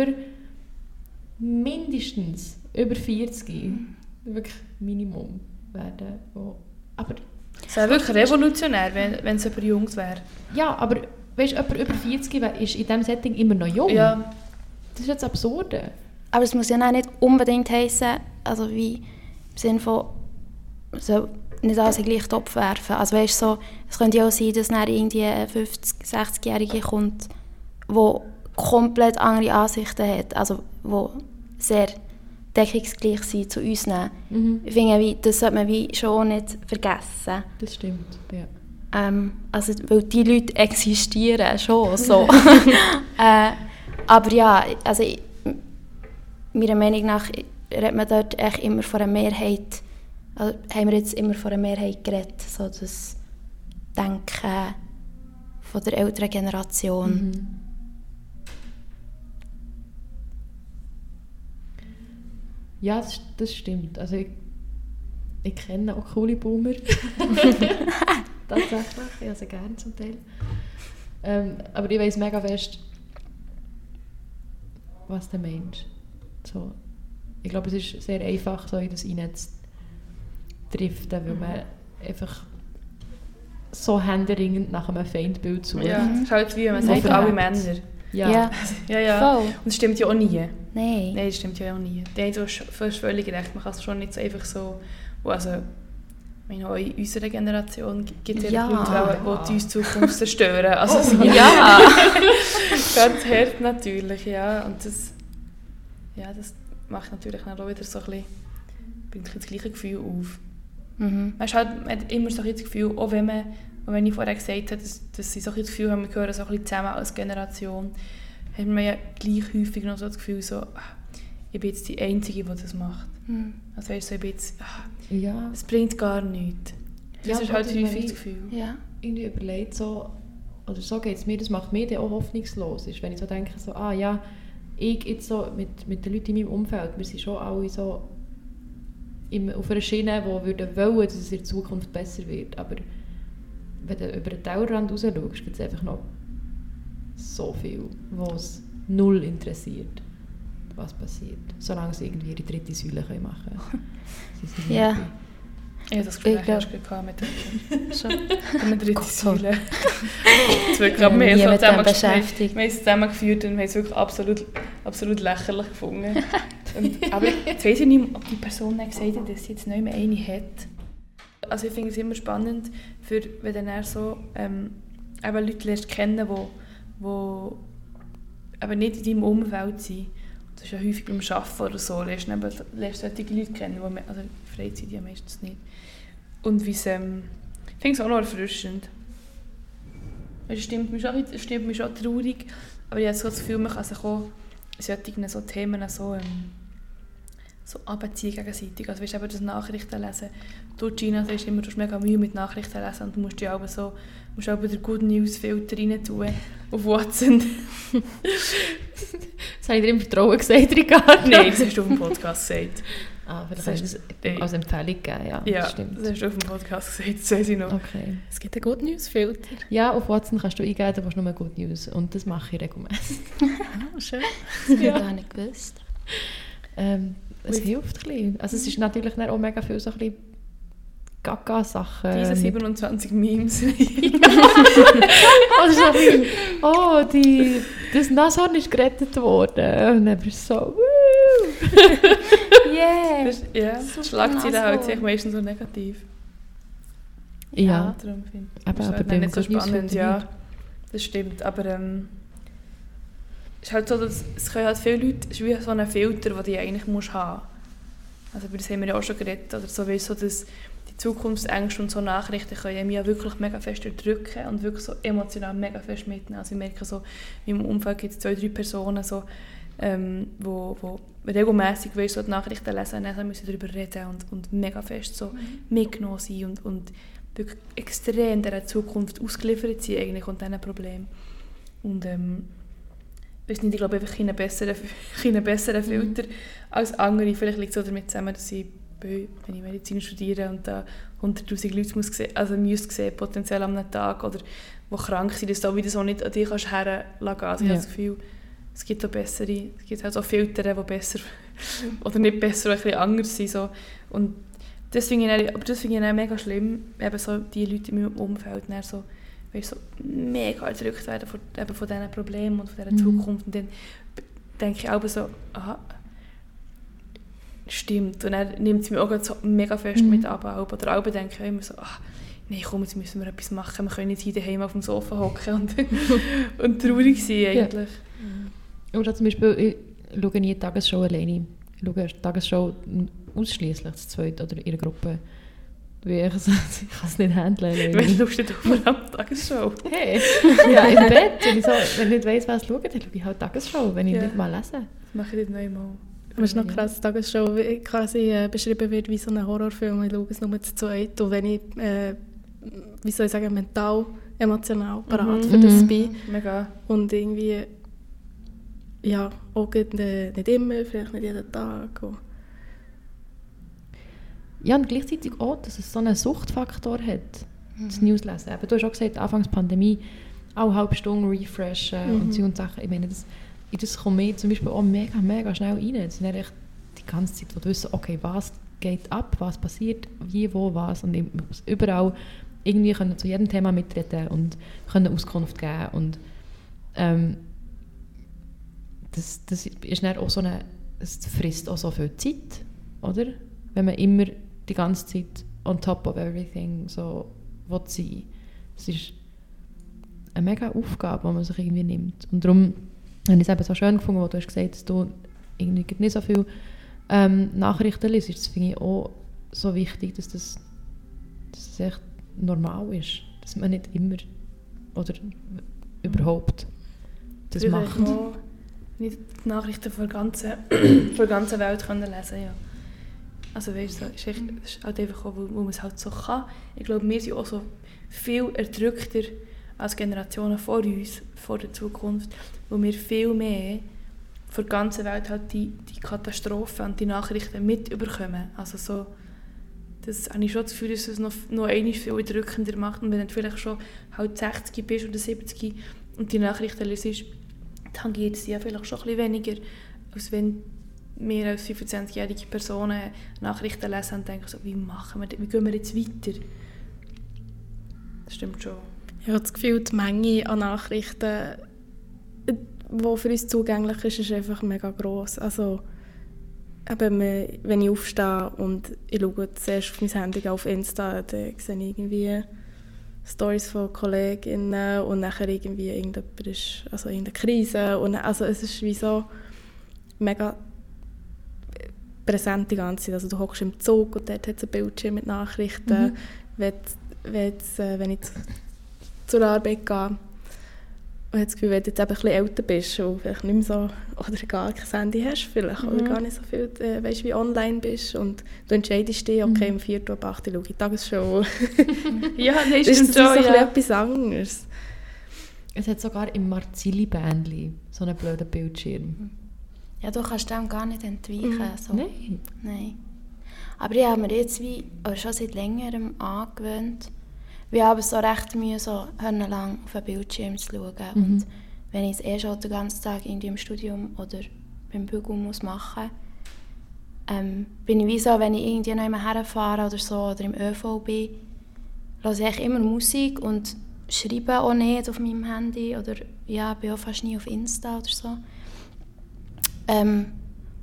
mindestens über 40, wirklich Minimum, werden. Wo, aber Es wäre wirklich revolutionär, wenn, wenn es über Jungs wäre. ja, aber weißt, jemand über 40 wär- ist in diesem Setting immer noch jung. Ja. Das ist jetzt absurde. Aber es muss ja auch nicht unbedingt heißen, also wie im Sinne von, so nicht alles in den gleichen Topf werfen. Also weißt, so, es könnte ja auch sein, dass dann irgendwie ein 50-, 60-Jährige kommt, der komplett andere Ansichten hat, also wo sehr deckungsgleich sind zu uns. Mhm. Ich finde, wie, das sollte man wie schon nicht vergessen. Das stimmt, ja. Ähm, also, weil die Leute existieren schon so. äh, aber ja, also ich- meiner Meinung nach redet man dort echt immer von einer Mehrheit, also haben wir jetzt immer von einer Mehrheit geredet, so das Denken von der älteren Generation. Mhm. Ja, das, das stimmt. Also ich, ich kenne auch coole Boomer. Tatsächlich, ich habe sie gerne zum Teil. Ähm, aber ich weiß mega fest, was der Mensch. So, ich glaube, es ist sehr einfach, so in das hineinzutriften, weil man einfach so händeringend nach einem Feindbild sucht. Ja, es ist halt wie wenn man sagt, alle Männer. Ja. Ja, Ja, ja. voll. Und das stimmt ja auch nie. Nein. Nein, das stimmt ja auch nie. Die haben so sch- fast völlig recht. Man kann es schon nicht so einfach so... Also, meine, auch in unserer Generation gibt es Ja. Leute, die, die uns Zukunft zerstören. Also, Oh, Ja. ganz hart natürlich, ja. Und das, ja, das macht natürlich dann auch wieder so ein bisschen, bringt das gleiche Gefühl auf. Mhm. Man, ist halt, man hat immer so ein das Gefühl, auch wenn, man, auch wenn ich vorher gesagt habe, dass, dass sie so ein das Gefühl haben, wir gehören so ein bisschen zusammen als Generation, hat man ja gleich häufig noch so das Gefühl, so, ah, ich bin jetzt die Einzige, die das macht. Mhm. Also weißt so, ich bin jetzt, ah, ja. es bringt gar nichts. Das Ja, ist halt häufig das Gefühl. Ja. irgendwie überlegt, so, oder so geht es mir, das macht mir dann auch hoffnungslos, ist, wenn ich so denke, so, ah ja, ich jetzt so mit, mit den Leuten in meinem Umfeld, wir sind schon alle so im, auf einer Schiene, die würden wollen, dass es in der Zukunft besser wird, aber wenn du über den Tellerrand raus schaust, gibt es einfach noch so viel, was null interessiert, was passiert, solange sie irgendwie ihre dritte Säule können machen können. Ja. hatte das Gespräch Ich glaub- erst gehabt mit der Schon. mit der dritten Gott, Säule. Das wird Ich gerade bin mehr nie so mit dem zusammen beschäftigt. Wir haben es zusammengeführt und wir haben es wirklich absolut, absolut lächerlich gefunden. Und, aber jetzt weiss ich nicht, ob die Person gesagt hat, dass sie jetzt nicht mehr eine hat. Also ich finde es immer spannend, für, wenn dann eher so ähm, Leute lernst kennen, die wo, eben nicht in deinem Umfeld sind. Das ist ja häufig beim Arbeiten oder so, lernst du lernst solche Leute kennen, die, man- also Freizeit ja meistens nicht. Und wie es, ähm, ich finde es auch noch erfrischend. Es stimmt mich schon, es stimmt mich schon traurig, aber ich habe so das Gefühl, man kann sich auch solchen so Themen so, ähm, so abziehen gegenseitig. Also weißt du, eben das Nachrichten lesen. Du, Gina, sagst immer, du hast mega Mühe mit Nachrichten lesen und du musst ja auch so, musst auch den Good News Filter rein tun auf WhatsApp. Das habe ich dir im Vertrauen gesagt, Ricardo. Nein, das hast du auf dem Podcast gesagt. Ah, vielleicht Das hast du das als Empfehlung gegeben, ja. Ja, das stimmt. das hast du auf dem Podcast gesagt, das weiß ich noch. Okay. Es gibt einen Good News Filter. Ja, auf WhatsApp kannst du eingeben, du willst nur Good News. Und das mache ich regelmäßig. Ah, schön. Das habe ich gar nicht gewusst. Ähm, es Wie- hilft ein bisschen. Also es ist natürlich dann auch mega viel so ein bisschen Gaga-Sachen. Diese mit- 27 Memes. Oder so bisschen, oh, die, das Nashorn ist gerettet worden. Und dann bist du so, woo. Yeah! Das, ja, Super Schlagzeilen halt Nashorn. sich meistens so negativ. Ja, darum finde ich Aber- das aber halt beim nicht so spannend, ja. Das stimmt, aber ähm, ist halt so, dass es können halt viele Leute, es ist wie so ein Filter, den du eigentlich musst haben Also über das haben wir ja auch schon geredet, oder so, weißt, so dass die Zukunftsängste und so Nachrichten können mich ja wirklich mega fest drücken und wirklich so emotional mega fest mitnehmen. Also ich merke so, in meinem Umfeld gibt es zwei, drei Personen, so, ähm, wo, wo regelmässig weißt, so die Nachrichten lesen und dann müssen darüber reden und, und mega fest so mitgenommen sein und, und wirklich extrem dieser Zukunft ausgeliefert sein eigentlich und diesen Problemen. Und ähm, ich nicht, ich glaube einfach einen besseren, einen besseren Filter als andere. Vielleicht liegt es auch damit zusammen, dass ich, wenn ich Medizin studiere und da 1'000 Leute muss sehen, also müsste sehen, potenziell am Tag, oder die krank sind, dass du auch wieder so nicht an dich kannst herlassen kannst. Also ich Ja. habe das Gefühl, es gibt auch bessere, es gibt halt so Filter, die besser oder nicht besser, die ein bisschen anders sind. So. Und das finde ich, dann- aber das finde ich dann mega schlimm, eben so die Leute in meinem Umfeld dann so, weißt, so mega erdrückt werden von, eben von diesen Problemen und von dieser Mhm. Zukunft. Und dann denke ich auch so, aha, stimmt. Und dann nimmt es mich auch so mega fest Mhm. mit ab. Oder auch denke ich immer so, ach, nein, komm, jetzt müssen wir etwas machen. Wir können nicht hier daheim auf dem Sofa hocken und, und traurig sein eigentlich. Oder zum Beispiel, ich schaue nie die Tagesschau alleine. Ich schaue die Tagesschau ausschließlich zu zweit oder in einer Gruppe. Weil ich, so, ich kann es nicht handeln. Wenn du du vor allem Tagesschau. Hey, ja, im Bett. Wenn ich, so, wenn ich nicht weiss, was schaue, dann schaue ich halt Tagesschau, wenn ich Ja. nicht mal lese. Das mache ich nicht einmal. Das ist noch krass, die Tagesschau quasi äh, beschrieben wird wie so ein Horrorfilm. Ich schaue es nur zu zweit. Und wenn ich, äh, wie soll ich sagen, mental, emotional parat Mhm. für das Mhm. bin. Mega. Und irgendwie, ja, auch gerade, äh, nicht immer, vielleicht nicht jeden Tag. Und Ja, und gleichzeitig auch, dass es so einen Suchtfaktor hat, das Newslesen. Eben, du hast auch gesagt, Anfangs Pandemie, alle halbe Stunde refreshen Mhm. und so und Sachen. Ich meine, das, das kommt mir zum Beispiel auch mega, mega schnell rein. Es sind echt die ganze Zeit, wo du wissen, okay, was geht ab, was passiert, wie, wo, was. Und überall irgendwie können zu jedem Thema mitreden und können Auskunft geben. Und ähm, das, das ist dann auch so eine, es frisst auch so viel Zeit, oder? Wenn man immer die ganze Zeit on top of everything so will sein. Es ist eine mega Aufgabe, die man sich irgendwie nimmt. Und darum habe ich es eben so schön gefunden, wo du hast gesagt dass du irgendwie nicht so viel ähm, Nachrichten liest. Das finde ich auch so wichtig, dass das, dass das echt normal ist. Dass man nicht immer oder überhaupt das Früher macht. Nicht die Nachrichten von der ganzen, von der ganzen Welt können lesen ja. Also weißt du, es ist, echt, es ist halt einfach auch, weil man es halt so kann. Ich glaube, wir sind auch so viel erdrückter als Generationen vor uns, vor der Zukunft, wo wir viel mehr von der ganzen Welt halt die, die Katastrophen und die Nachrichten mitbekommen. Also so, das habe ich schon das Gefühl, dass es noch, noch einmal viel erdrückender macht. Und wenn du vielleicht schon halt 60 bist oder 70 und die Nachrichten liest, tangiert sie ja vielleicht schon ein bisschen weniger, als wenn mehr als 25-jährige Personen Nachrichten lesen und denken so, wie machen wir das, wie gehen wir jetzt weiter? Das stimmt schon. Ich habe das Gefühl, die Menge an Nachrichten, die für uns zugänglich ist, ist einfach mega gross. Also, eben, wenn ich aufstehe und ich schaue zuerst auf mein Handy auf Insta, dann sehe ich irgendwie Stories von Kolleginnen und nachher irgendwie irgendjemand ist, also irgendeine Krise. Und, also es ist wie so mega präsent die ganze Zeit. Also du hockst im Zug und dort hat es ein Bildschirm mit Nachrichten. Mhm. Wenn, wenn, äh, wenn ich zur Arbeit gehe, und habe das Gefühl, wenn du jetzt eben ein bisschen älter bist und vielleicht nicht mehr so, oder gar kein Handy hast vielleicht, mhm. oder gar nicht so viel, äh, weißt, wie online bist und du entscheidest dich, okay, mhm. um 4 Uhr ab 8 Uhr schaue ich die Tagesschau. ja, das ist, ist so ja. etwas anderes. Es hat sogar im Marzili-Bändli so einen blöden Bildschirm. Ja, du kannst dem gar nicht entweichen. Mhm. So. Nein. Nein. Aber ich habe mir jetzt wie, oder schon seit längerem angewöhnt, wir haben so recht Mühe, so lang auf den Bildschirm zu schauen. Mhm. Und wenn ich es eh schon den ganzen Tag irgendwie im Studium oder beim Bügeln muss machen ähm, bin ich wie so, wenn ich irgendwie noch immer herfahre oder so oder im ÖV bin, höre ich immer Musik und schreibe auch nicht auf meinem Handy oder ja, bin auch fast nie auf Insta oder so. Ähm,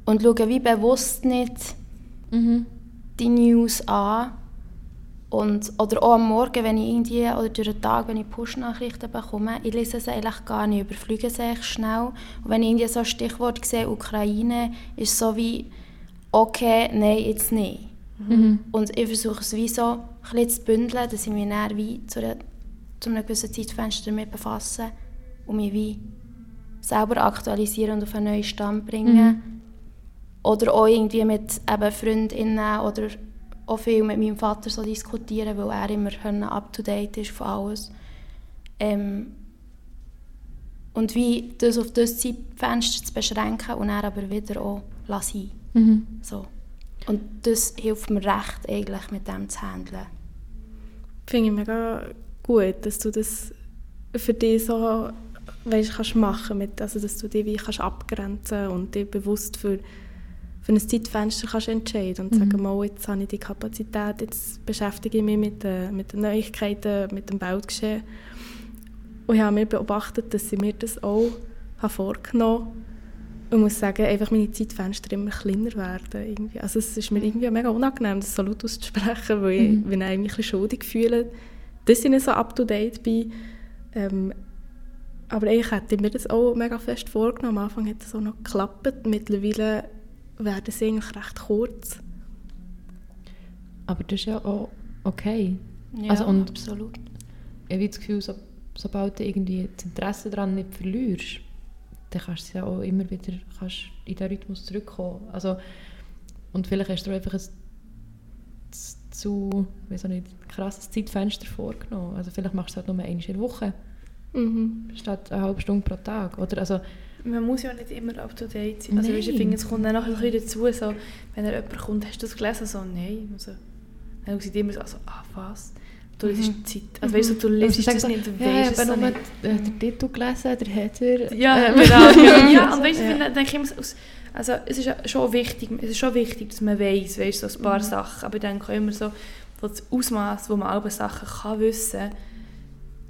und schaue wie bewusst nicht mhm. die News an, und, oder auch am Morgen, wenn ich irgendwie, oder durch den Tag, wenn ich Push-Nachrichten bekomme, ich lese sie eigentlich gar nicht, überfliege sie echt schnell. Und wenn ich irgendwie so ein Stichwort sehe, Ukraine, ist es so wie, okay, nein, jetzt nicht. Mhm. Und ich versuche es wie so ein zu bündeln, dass ich mich dann wie zu, einer, zu einem gewissen Zeitfenster damit befasse und mich wie selber aktualisieren und auf einen neuen Stand bringen. Mhm. Oder auch irgendwie mit eben Freundinnen oder auch viel mit meinem Vater so diskutieren, weil er immer up-to-date ist von alles. Ähm, und wie das auf das Zeitfenster zu beschränken und dann aber wieder auch lassen. Mhm. So. Und das hilft mir recht, eigentlich mit dem zu handeln. Finde ich mega gut, dass du das für dich so weißt, kannst machen kannst, also dass du dich wie kannst abgrenzen und dich bewusst für für ein Zeitfenster kannst entscheiden und mhm. sagen, mal, jetzt habe ich die Kapazität, jetzt beschäftige ich mich mit, äh, mit den Neuigkeiten, mit dem Weltgeschehen. Und ich habe mir beobachtet, dass ich mir das auch habe vorgenommen habe. Und muss sagen, einfach meine Zeitfenster immer kleiner werden. Irgendwie. Also es ist mir irgendwie mega unangenehm, das so laut auszusprechen, weil mhm. ich mich ein bisschen schuldig fühle, dass ich nicht so up-to-date bin. Ähm, aber eigentlich hätte ich mir das auch mega fest vorgenommen. Am Anfang hat es auch noch geklappt. Mittlerweile werden sie eigentlich recht kurz. Aber das ist ja auch okay. Ja, also, und absolut. Ich habe das Gefühl, so, sobald du irgendwie das Interesse daran nicht verlierst, dann kannst du ja auch immer wieder kannst in den Rhythmus zurückkommen. Also, und vielleicht hast du einfach ein zu weiß nicht, krasses Zeitfenster vorgenommen. Also vielleicht machst du es halt nur einmal in der Woche. Mhm. Statt eine halbe Stunde pro Tag. Oder also, man muss ja nicht immer up to date sein. Also, ich finde, es kommt dann nachher ein dazu, so, wenn er jemand kommt, hast du das gelesen? So, nein. Also, dann sieht immer so, also, ah, was? Du mhm. liest die Zeit. Also, weißt du, du liest also, das nicht, du ja, weißt es so nicht. Ja, den Titel gelesen, der Header. Ja, äh, genau. ja, und weißt du, ja. dann denke ich immer, also, es ist schon wichtig, es ist schon wichtig, dass man weiß, weißt, so ein paar mhm. Sachen. Aber ich denke auch immer so, das Ausmaß, wo man alle Sachen kann wissen kann,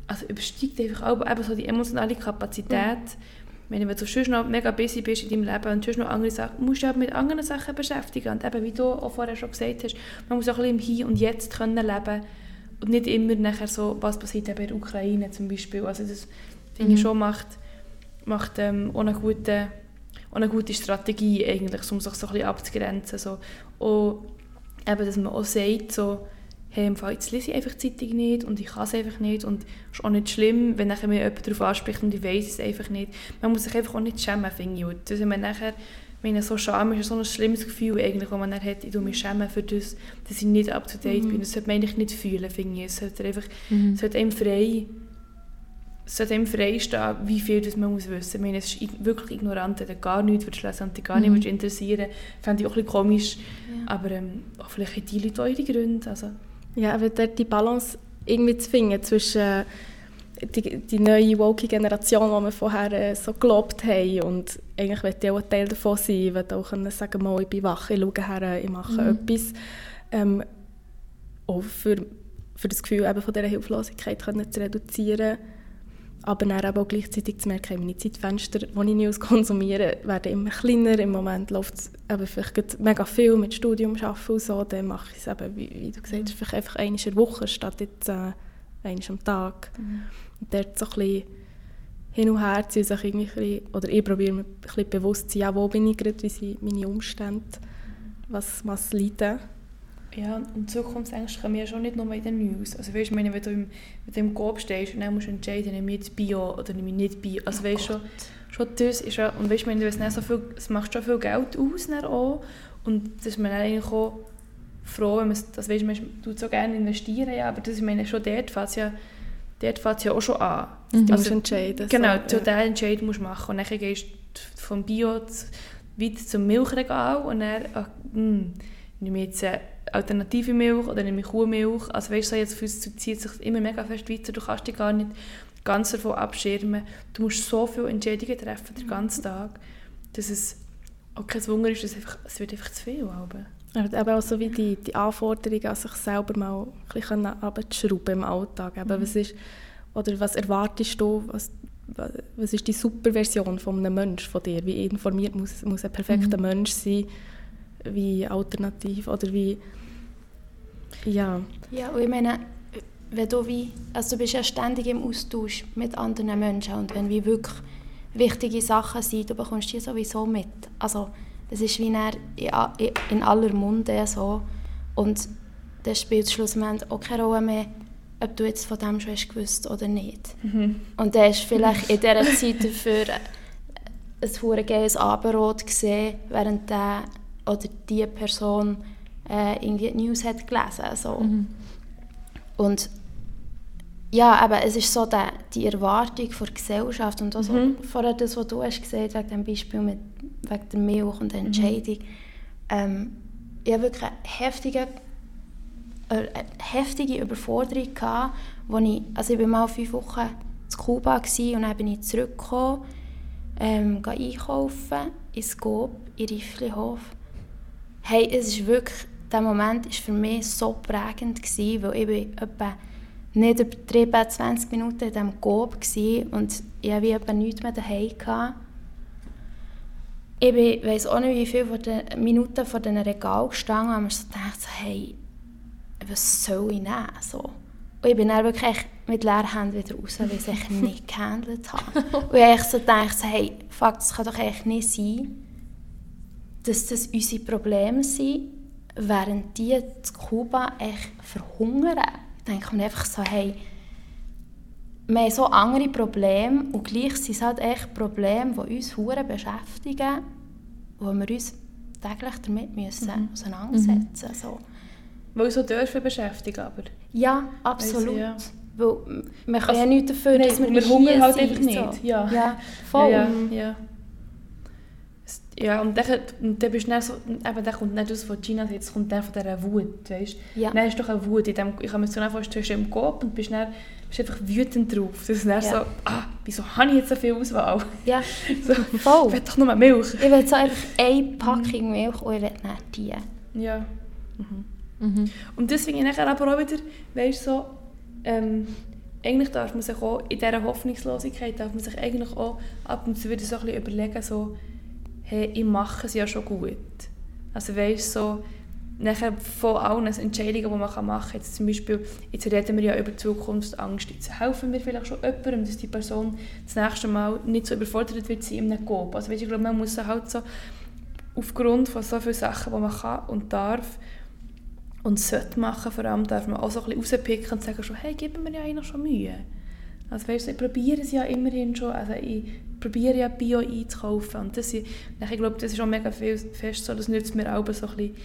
also übersteigt einfach auch eben so die emotionale Kapazität. Mhm wenn du schon noch mega busy bist in deinem Leben und schon noch andere Sachen, musst du dich mit anderen Sachen beschäftigen. Und eben, wie du auch vorher schon gesagt hast, man muss auch ein bisschen im Hier und Jetzt können leben und nicht immer nachher so, was passiert eben in der Ukraine zum Beispiel. Also das finde ich mhm. schon macht, macht ähm, auch, eine gute, auch eine gute Strategie eigentlich, um sich so ein bisschen abzugrenzen. So. Und eben, dass man auch sagt, so, hey, im Fall, jetzt lese ich einfach die Zeitung nicht und ich kann es einfach nicht und es ist auch nicht schlimm, wenn nachher mir jemand darauf anspricht und ich weiß es einfach nicht. Man muss sich einfach auch nicht schämen, finde ich. Und dass man nachher, meine, so Scham ist so ein schlimmes Gefühl eigentlich, das man dann hat, ich tue mich schämen für das, dass ich nicht up-to-date mhm. bin. Das sollte man eigentlich nicht fühlen, finde ich. Es sollte einfach, mhm. es sollte einem frei es sollte einem frei stehen, wie viel das man muss wissen muss. Ich meine, es ist wirklich ignorant, der gar nichts würdest lesen und dich gar mhm. nicht interessieren Fände ich auch ein bisschen komisch. Ja. Aber ähm, vielleicht haben die Leute auch ihre Gründe. Also, ja, aber dort die Balance irgendwie zu finden zwischen die, die neue woke Generation, die wir vorher äh, so gelobt haben und eigentlich möchte ich auch ein Teil davon sein, ich möchte auch können sagen, mal, ich bin wach, ich schaue her, ich mache Mhm. etwas. Ähm, auch für, für das Gefühl eben von dieser Hilflosigkeit können zu reduzieren. Aber dann eben auch gleichzeitig zu merken, meine Zeitfenster, wo ich News konsumiere, werden immer kleiner. Im Moment läuft es eben vielleicht mega viel mit Studium, Arbeiten und so. Dann mache ich es eben, wie, wie du gesagt hast, vielleicht einfach einmal in der Woche statt jetzt äh, einmal am Tag. Und dort so ein bisschen hin und her ziehen, sich irgendwie oder ich probiere mir ein bisschen bewusst zu sein, ja, wo bin ich gerade, wie sind meine Umstände, was, was leiden. Ja, und Zukunftsängste kommen ja schon nicht nur in den News. Also weißt, ich meine, wenn du im, wenn du im Coop stehst und dann musst du entscheiden, nehme ich jetzt Bio oder nehme ich nicht Bio. Also weißt, schon, schon das ist ja, und weißt, meine, dann so viel, es macht schon viel Geld aus dann auch. Und das ist man dann eigentlich auch froh, wenn man es- das weißt, man tut so gerne investieren, ja, aber das ich meine, schon dort fängt es ja, dort fängt's ja auch schon an. Du Also, musst entscheiden. Genau, so, ja. diesen Entscheid musst du machen. Und dann gehst du vom Bio zu- weiter zum Milchregal und dann, ach, hm, nehme ich jetzt eine alternative Milch oder nehme ich Kuhmilch. Also weißt du, so jetzt es zieht sich immer mega fest weiter. Du kannst dich gar nicht ganz davon abschirmen. Du musst so viele Entscheidungen treffen den ganzen Tag, dass es auch kein Wunder ist, dass einfach, es wird einfach zu viel. Aber. Aber eben auch so wie die, die Anforderungen an sich selber mal ein bisschen runterzuschrauben im Alltag. Eben, was, ist, oder was erwartest du, was, was ist die Superversion von einem Menschen von dir? Wie informiert muss, muss ein perfekter Mensch sein? Wie alternativ oder wie... Ja, Ja, und ich meine, wenn du wie, also du bist ja ständig im Austausch mit anderen Menschen und wenn wie wirklich wichtige Sachen sind, du bekommst die sowieso mit. Also das ist wie in, aller Munde so und das spielt schlussendlich auch keine Rolle mehr, ob du jetzt von dem schon hast gewusst oder nicht. Und dann hast du vielleicht in dieser Zeit dafür ein hure geiles Abendrot gesehen, während der oder die Person äh, irgendwie die News hat gelesen. So. Und ja, aber es ist so der, die Erwartung der Gesellschaft und also vorher das, was du hast gesagt wegen dem Beispiel mit wegen der Milch und der Entscheidung. Ähm, ich hatte wirklich eine heftige, äh, eine heftige Überforderung gehabt, wo ich, also ich war mal fünf Wochen in Kuba und dann bin ich zurückgekommen, ähm, einkaufen ins Coop, in Rifflihof. Hey, es ist wirklich, der Moment war für mich so prägend, gewesen, weil ich bin etwa nicht übertrieben 20 Minuten in diesem Coop war und ich hatte etwa nichts mehr daheim. Gehabt. Ich weiss auch nicht, wie viele von den Minuten vor diesen Regal gestanden mir so gedacht, hey, was soll ich nehmen? So. Und ich bin dann wirklich mit leeren Händen wieder raus, weil ich es nicht gehandelt habe. Und ich so gedacht, hey, fuck, das kann doch echt nicht sein, dass das unsere Probleme sind, während die in Kuba echt verhungern. Ich denke mir einfach so, hey, wir haben so andere Probleme und gleich sind es halt echt Probleme, die uns hure beschäftigen, wo wir uns täglich damit müssen auseinandersetzen so. Weil so dürfen beschäftigen, aber... Ja, absolut. ja. Weil wir können Also, ja nichts dafür, dass wir, wir hungern halt einfach nicht, So. ja. ja, voll. Ja, ja. Ja. Und dann, und dann bist du dann so, eben, dann kommt nicht das, was Gina sagt, es kommt dann von dieser Wut, weißt du? Ja. Dann hast du doch eine Wut in dem, ich kann mir so vorstellen, du stehst im Kopf und bist, dann, bist einfach wütend drauf. Das ist dann Ja. so, ah, wieso habe ich jetzt so viel Auswahl? Ja, So, voll. ich will doch nur Milch. Ich will so einfach eine Packung Milch und ich will nicht die. Ja. Mhm. Und das finde ich nachher aber auch wieder, weißt du, so, ähm, eigentlich darf man sich auch, in dieser Hoffnungslosigkeit darf man sich eigentlich auch ab und zu wieder so ein bisschen überlegen, so, hey, ich mache es ja schon gut. Also weißt so, nachher von allen Entscheidungen, die man machen kann, jetzt zum Beispiel, jetzt reden wir ja über Zukunftsangst, jetzt helfen wir vielleicht schon jemandem, dass die Person das nächste Mal nicht so überfordert wird sie in einem Coop. Also weißt, ich glaube, man muss halt so aufgrund von so vielen Sachen, die man kann und darf, und sollte machen, vor allem darf man auch so ein bisschen rauspicken und sagen, schon, hey, geben wir ja eigentlich schon Mühe. Also weißt du, ich probiere es ja immerhin schon, also ich probiere ja Bio einzukaufen. Und das, ist- ich glaube, das ist auch mega viel fest so, das nützt mir auch so ein bisschen,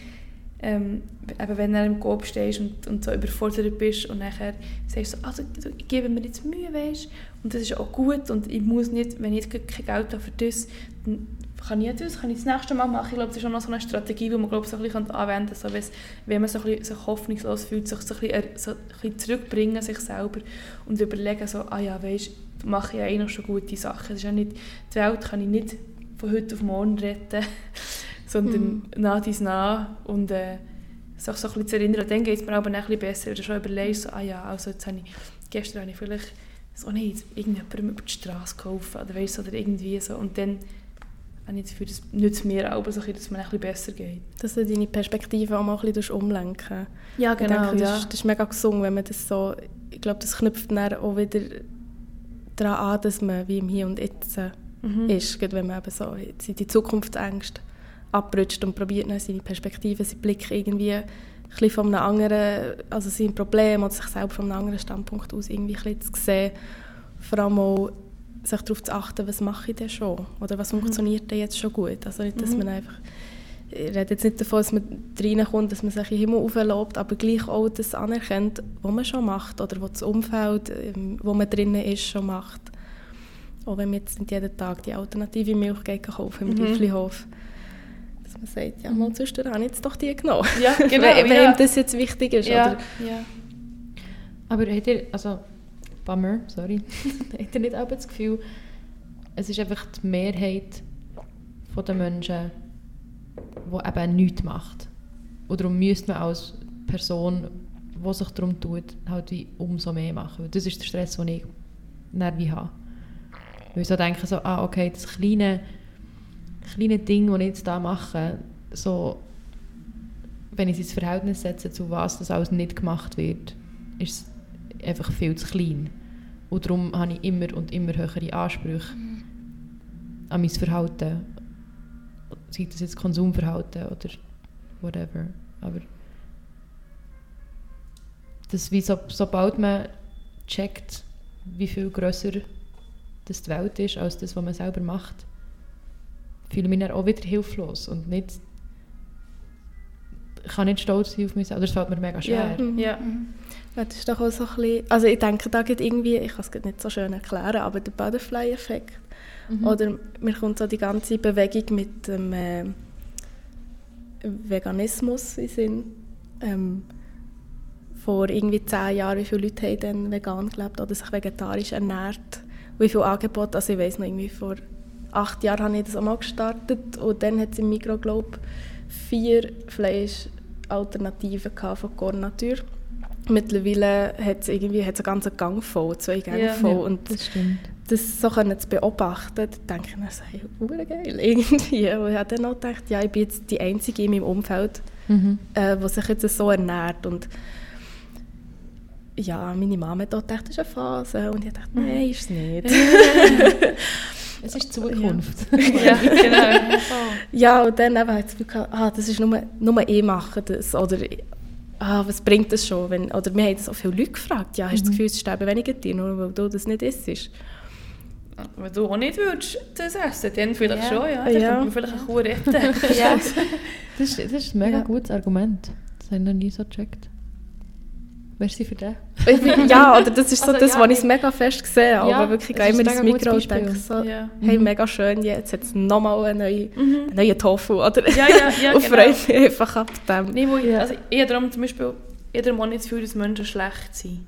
ähm, eben wenn du im Coop stehst und, und so überfordert bist und nachher sagst du, so, also ich gebe mir jetzt Mühe, weißt und das ist auch gut und ich muss nicht, wenn ich jetzt kein Geld habe für das, dann kann ich jetzt, das kann ich das nächste Mal machen. Ich glaube, das ist auch noch so eine Strategie, die man glaube so ein bisschen anwenden kann, so, wenn man so ein bisschen, sich hoffnungslos fühlt, sich so ein, bisschen, so ein bisschen zurückbringen, sich selber und überlegen, so, ah ja, weisst du, mache ich ja eh noch schon gute Sachen. Es ist ja nicht, die Welt kann ich nicht von heute auf morgen retten, sondern nach dies nach und äh, sich so ein bisschen zu erinnern. Dann geht es mir aber ein bisschen besser, oder schon überlegst, so, ah ja, also jetzt habe ich, gestern habe ich vielleicht so nicht irgendjemandem über die Straße geholfen oder, weißt, oder irgendwie so und dann habe ich das Gefühl, das nützt mir auch so, ein bisschen, dass es mir ein bisschen besser geht. Dass du deine Perspektive auch mal ein bisschen umlenken Ja, Ich denke, das, ist, das ist mega gesund, wenn man das so... Ich glaube, das knüpft dann auch wieder daran an, dass man wie im Hier und Jetzt Mhm. ist. Gerade wenn man eben so jetzt in die Zukunftsängste abrutscht und probiert dann seine Perspektive, seinen Blick irgendwie ein bisschen von einem anderen, also sein Problem oder sich selber von einem anderen Standpunkt aus irgendwie ein bisschen zu sehen. Vor allem auch sich darauf zu achten, was mache ich denn schon? Oder was funktioniert denn jetzt schon gut? Also nicht, dass Mhm. man einfach ich rede jetzt nicht davon, dass man reinkommt, dass man sich den Himmel auflobt, aber gleich auch das anerkennt, was man schon macht oder was das Umfeld, ähm, wo man drinnen ist, schon macht. Auch wenn man jetzt nicht jeden Tag die alternative Milch kaufen im Mhm. Räuflihof. Dass man sagt, ja, mal zwischendurch habe ich jetzt doch die genommen. Ja, genau, wenn, wenn ja. das jetzt wichtig ist. ja, Oder? ja. Aber habt ihr, also, Bummer, sorry, habt ihr nicht auch das Gefühl, es ist einfach die Mehrheit der Menschen, die eben nichts macht. Und darum müsste man als Person, die sich darum tut, halt wie umso mehr machen. Das ist der Stress, den ich wie habe. Weil ich so denke, so, ah, okay, das kleine, kleine Ding, das ich jetzt da mache, so, wenn ich es ins Verhältnis setze, zu was das alles nicht gemacht wird, ist einfach viel zu klein. Und darum habe ich immer und immer höhere Ansprüche an mein Verhalten. Sei das jetzt Konsumverhalten oder whatever. Aber das wie so, sobald man checkt, wie viel grösser das die Welt ist, als das, was man selber macht, fühle ich mich dann auch wieder hilflos und nicht ich kann nicht stolz sein auf mich selber. Das fällt mir mega schwer. Mhm. ja. Ja, das ist doch auch so ein bisschen, also ich denke, da geht irgendwie, ich kann es nicht so schön erklären, aber der Butterfly-Effekt. Mhm. Oder mir kommt so die ganze Bewegung mit dem äh, Veganismus in Sinn. Ähm, vor irgendwie zehn Jahren, wie viele Leute haben dann vegan gelebt oder sich vegetarisch ernährt? Wie viele Angebote? Also ich weiß noch, irgendwie vor acht Jahren habe ich das auch mal gestartet und dann hat es im Mikro, glaube vier Fleischalternativen von Corn Natur. Mittlerweile hat es irgendwie hat's einen ganzen Gang voll, zwei Gänge Ja. voll. Ja, und das stimmt. das so können zu beobachten, da denke ich mir, so, hey, geil irgendwie. Und ich habe dann auch gedacht, ja, ich bin jetzt die Einzige in meinem Umfeld, Mhm. äh, die sich jetzt so ernährt. Und ja, meine Mama hat auch gedacht, das ist eine Phase. Und ich dachte, nein, ist es nicht. Es ist die Zukunft. ja, genau. ja, und dann habe ich das Gefühl, ah, das ist nur, nur ich mache das. Oder ah, was bringt das schon? Wenn, oder wir haben so viele Leute gefragt, ja, hast du das Gefühl, es sterben weniger Tiere, nur weil du das nicht isst? Wenn du auch nicht würdest das essen, dann vielleicht Ja. schon, ja. Dann Ja. könnte man vielleicht eine Kuh retten. Ja. Das ist, das ist ein mega Ja. gutes Argument. Das habe ich noch nie so gecheckt. Merci für das. Ich bin- ja, oder das ist so Also, das, ja, was ich ich- mega fest gesehen habe. Ja, aber wirklich es gehe ist immer ins Mikro und denke so, Ja. hey, Mhm. mega schön, jetzt hat es nochmal einen neuen, Mhm. einen neuen Tofu, oder? Ja, ja, ja, und genau. freue mich einfach ab dem. Nee, wo ich, Ja. also ich habe darum zum Beispiel ich habe nicht das Gefühl, dass Menschen schlecht sind.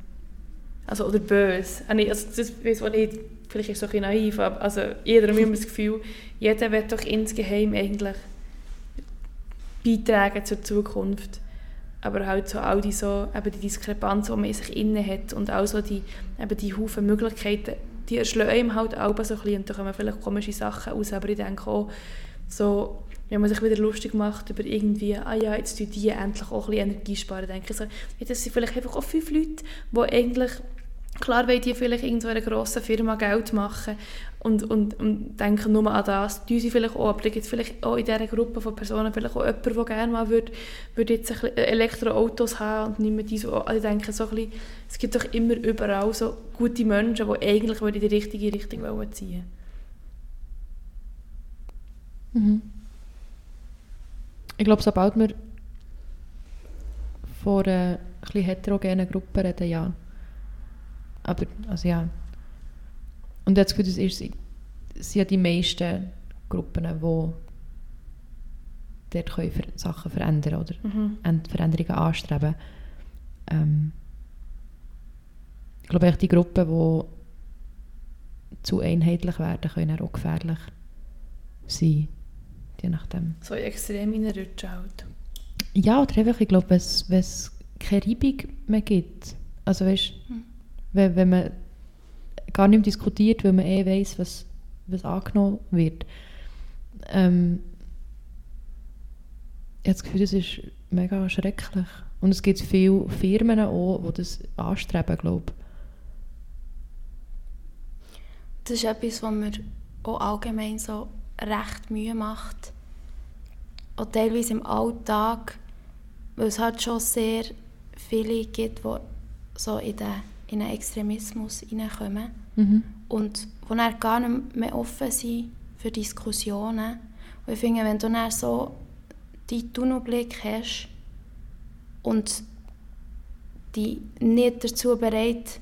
Also, oder böse. Ah, Also, das weiß ich nicht, vielleicht ist es so ein bisschen naiv, aber also, ich habe darum immer das Gefühl, jeder wird doch insgeheim eigentlich beitragen zur Zukunft. Aber halt so all die, so, eben die Diskrepanz, die man in sich innen hat und auch so die, eben die Haufen Möglichkeiten, die erschlagen einem halt auch so ein bisschen und da kommen vielleicht komische Sachen raus, aber ich denke auch, so, wenn man sich wieder lustig macht über irgendwie, ah ja, jetzt tun die endlich auch ein bisschen Energie sparen, denke ich so, ja, das sind vielleicht einfach auch fünf Leute, die eigentlich, klar wollen die vielleicht in so einer grossen Firma Geld machen und, und, und denken nur an das, die sie vielleicht auch, aber da gibt es vielleicht auch in dieser Gruppe von Personen vielleicht auch jemanden, der gerne mal würde, würde jetzt Elektroautos haben und nicht mehr diese, also ich denke so bisschen, es gibt doch immer überall so gute Menschen, die eigentlich in die richtige Richtung wollen ziehen Mhm. Ich glaube, sobald wir von einer ein bisschen heterogenen Gruppe reden, ja. Aber, also ja. Und jetzt das Gefühl, das ist, sind ja die meisten Gruppen, die dort können Sachen verändern oder Mhm. Veränderungen anstreben. Ähm, ich glaube, die Gruppen, die zu einheitlich werden, können auch gefährlich sein. Je nachdem. So extrem reinrutschen halt. Ja, oder einfach, ich glaube, wenn es- wenn es keine Reibung mehr gibt, also weißt, Mhm. wenn, wenn man gar nicht mehr diskutiert, weil man eh weiss, was, was angenommen wird. Ähm, ich habe das Gefühl, das ist mega schrecklich. Und es gibt viele Firmen auch, die das anstreben, glaube Das ist etwas, was mir auch allgemein so recht Mühe macht. Auch teilweise im Alltag, weil es halt schon sehr viele gibt, die so in den, in den Extremismus hineinkommen Mhm. und die dann gar nicht mehr offen sind für Diskussionen. Und ich finde, wenn du dann so deinen Tunnelblick hast und die nicht dazu bereit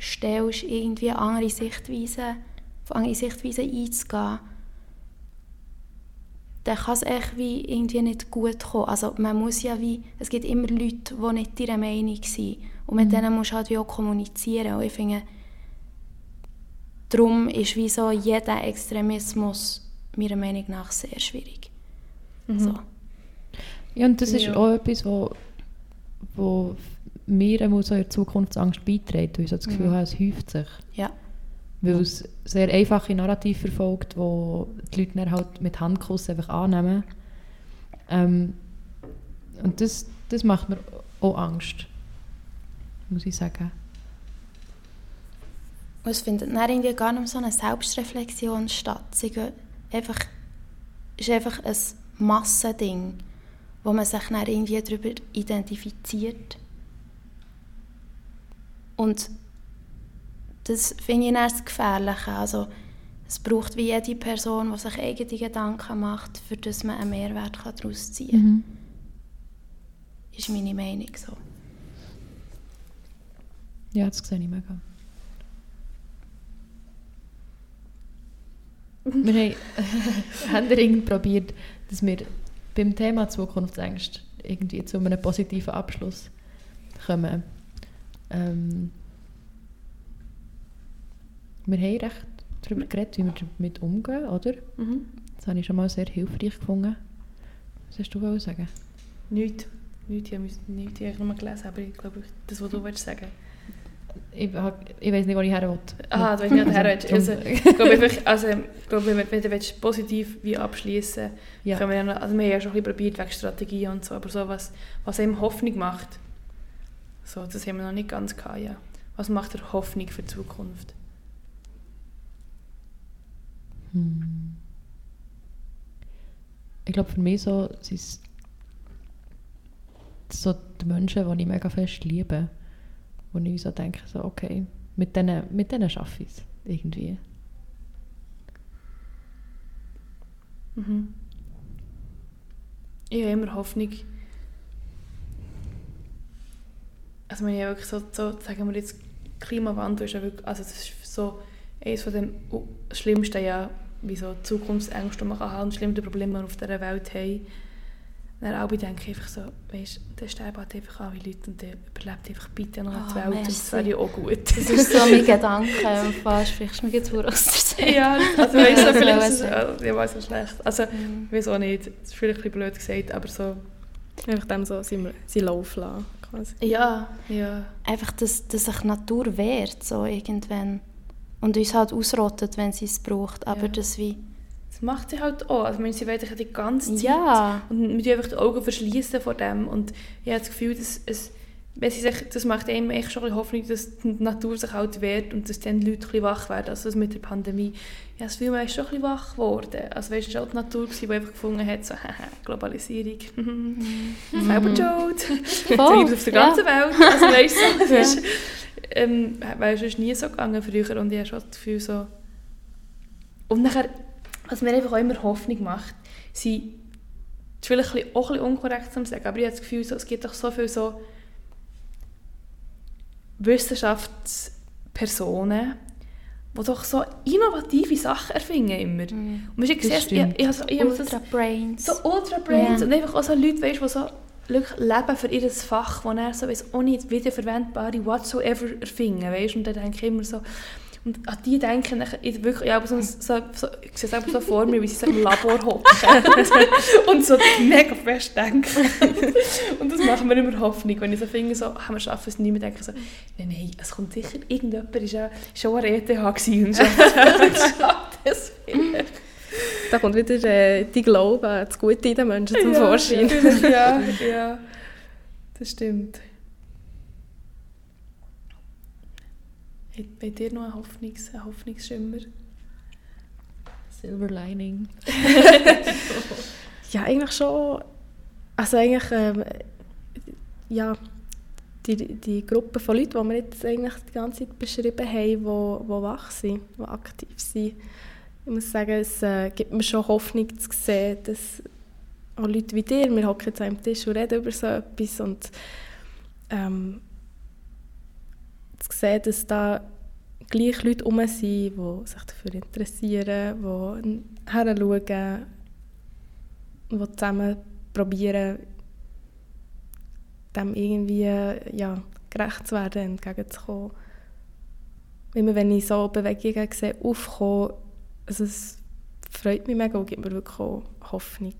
stellst, irgendwie andere Sichtweise, auf andere Sichtweisen einzugehen, dann kann es echt wie irgendwie nicht gut kommen. Also man muss ja wie, es gibt immer Leute, die nicht ihrer Meinung sind und mit denen musst du halt wie auch kommunizieren und ich finde, darum ist wie so jeder Extremismus meiner Meinung nach sehr schwierig. So. Ja, und das ist Ja. auch etwas, wo, wo mir einmal so in Zukunftsangst beiträgt, weil ich so das Gefühl Mhm. habe, es häuft sich. Ja. Weil es sehr einfache Narrativ verfolgt, wo die Leute dann halt mit Handkuss einfach annehmen. Ähm, und das, das macht mir auch Angst, muss ich sagen. Und es findet dann irgendwie gar nicht so eine Selbstreflexion statt. Sie gehen einfach, es ist einfach ein Massending, wo man sich dann irgendwie darüber identifiziert. Und das finde ich dann das Gefährliche. Also, es braucht wie jede Person, die sich eigene Gedanken macht, für das man einen Mehrwert daraus ziehen kann. Mhm. Ist meine Meinung so. Ja, das sehe ich mega. Wir haben händeringend probiert, dass wir beim Thema Zukunftsängste irgendwie zu einem positiven Abschluss kommen. Ähm, wir haben recht darüber geredet, wie wir damit umgehen, oder? Mhm. Das habe ich schon mal sehr hilfreich gefunden. Was hast du sagen? Nichts. Nichts, ich habe nichts, ich habe nur gelesen, aber ich glaube, das, was du willst sagen. Ich, ich weiß nicht, wo ich her will. Aha, du weißt nicht, Also, du willst. Also, ich glaube, einfach, also, ich glaube, wenn, wenn du positiv wie abschließen Ja. können wir ja noch, also wir haben ja schon ein bisschen probiert wegen Strategie und so, aber so was, was einem Hoffnung macht, so, das haben wir noch nicht ganz gehabt, ja. Was macht dir Hoffnung für die Zukunft? Hm. Ich glaube, für mich so, sind es so die Menschen, die ich mega fest liebe. Wo ich so denke, so, okay, mit denen, mit denen schaffe ich es irgendwie. Mhm. Ich habe immer Hoffnung. Also wenn ich wirklich so, so, sagen wir jetzt, Klimawandel ist ja wirklich, also das ist so eines von den schlimmsten, ja, wie so Zukunftsängste, die man haben, und schlimmsten Probleme, die wir auf dieser Welt haben. Dann alle denke ich einfach so, weißt, dann sterben halt einfach alle Leute und dann überlebt einfach bitte noch Ah, die Welt und das merci. wäre ja auch gut. Das ist so mein Gedanke. Fast sprichst du mir jetzt vor aus der Seele. ja, also weißt du, Ja, vielleicht so ist es, äh, ja, weiß nicht schlecht. Also, Mhm. ich weiß auch nicht, das ist vielleicht ein bisschen blöd gesagt, aber so, Einfach dem so seinen seinen Lauf lassen, quasi. ja, ja. Einfach, dass, dass sich die Natur wehrt, so irgendwann. Und uns halt ausrottet, wenn sie es braucht. Aber Ja. das wie... Das macht sie halt auch. Also, ich meine, sie wollen sich die ganze Zeit. Ja. Und wir einfach die Augen verschließen vor dem. Und ich habe das Gefühl, dass es, wenn sie sich, das macht einem echt schon ein Hoffnung, dass die Natur sich halt wehrt und dass dann die Leute ein wach werden. Also das mit der Pandemie. Ja, das Gefühl, man ist schon ein wach geworden. Also weißt du, es war auch die Natur, die einfach gefunden hat, so, Globalisierung, selber schuld. Voll, Jetzt auf der ganzen Welt. Also weißt du, das ist, ähm, wäre sonst nie so gegangen früher und ich habe schon das Gefühl so... Und nachher, was mir einfach auch immer Hoffnung macht, sind, das ist vielleicht auch ein bisschen unkorrekt zu sagen, aber ich habe das Gefühl, es gibt doch so viele so Wissenschaftspersonen, die doch so innovative Sachen erfinden immer. Mhm. Und man stimmt. ich, ich, also, ich habe Ultra das Brains. so Ultra Brains Ja. und einfach auch so Leute, weißt, die so wirklich leben für ihr Fach, wo er so weiss, nicht wiederverwendbare whatsoever erfinden, weißt? Und dann denke ich immer so, und an die denke ich, ich wirklich, ja, so, so, so, ich sehe es einfach so vor mir, wie sie so im Labor hocken und so mega fest denken. und das macht mir immer Hoffnung, wenn ich so finde, so, ah, wir schaffen es nicht mehr, denke ich so, nein, nein, es kommt sicher, irgendjemand war ja schon an ETH gewesen und schafft es vielleicht. Da kommt wieder äh, die Glaube das Gute in den Menschen zum Ja, Vorschein. Ja, ja, das stimmt. Habt ihr noch einen, Hoffnungs einen Hoffnungsschimmer? Silver Lining. Ja, eigentlich schon. Also eigentlich, ähm, ja, die, die Gruppe von Leuten, die wir jetzt eigentlich die ganze Zeit beschrieben haben, die, die wach sind, die aktiv sind. Ich muss sagen, es äh, gibt mir schon Hoffnung zu sehen, dass auch Leute wie dir, wir hocken jetzt am Tisch und reden über so etwas und ähm, zu sehen, dass da gleich Leute herum sind, die sich dafür interessieren, die heranschauen, die zusammen probieren, dem irgendwie ja, gerecht zu werden, entgegenzukommen. Immer wenn ich so Bewegungen sehe, aufkommen, also es freut mich mega und gibt mir wirklich auch Hoffnung.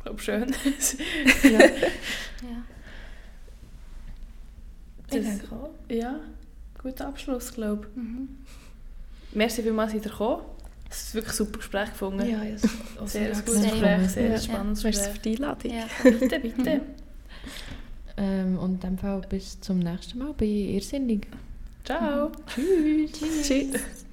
Ich glaube, schön. Ja. ja. Ich Das, denke auch. ja, guter Abschluss, glaube ich. Mhm. Merci vielmals, dass ihr gekommen Es war wirklich ein super Gespräch gefunden. Ja, ja. sehr sehr gutes Gespräch, sehr Ja. spannendes Merci Gespräch. für die Einladung. Ja. Bitte, bitte. Ähm, und in dem Fall bis zum nächsten Mal bei Irrsinnig. Ciao. Tschüss. Tschüss.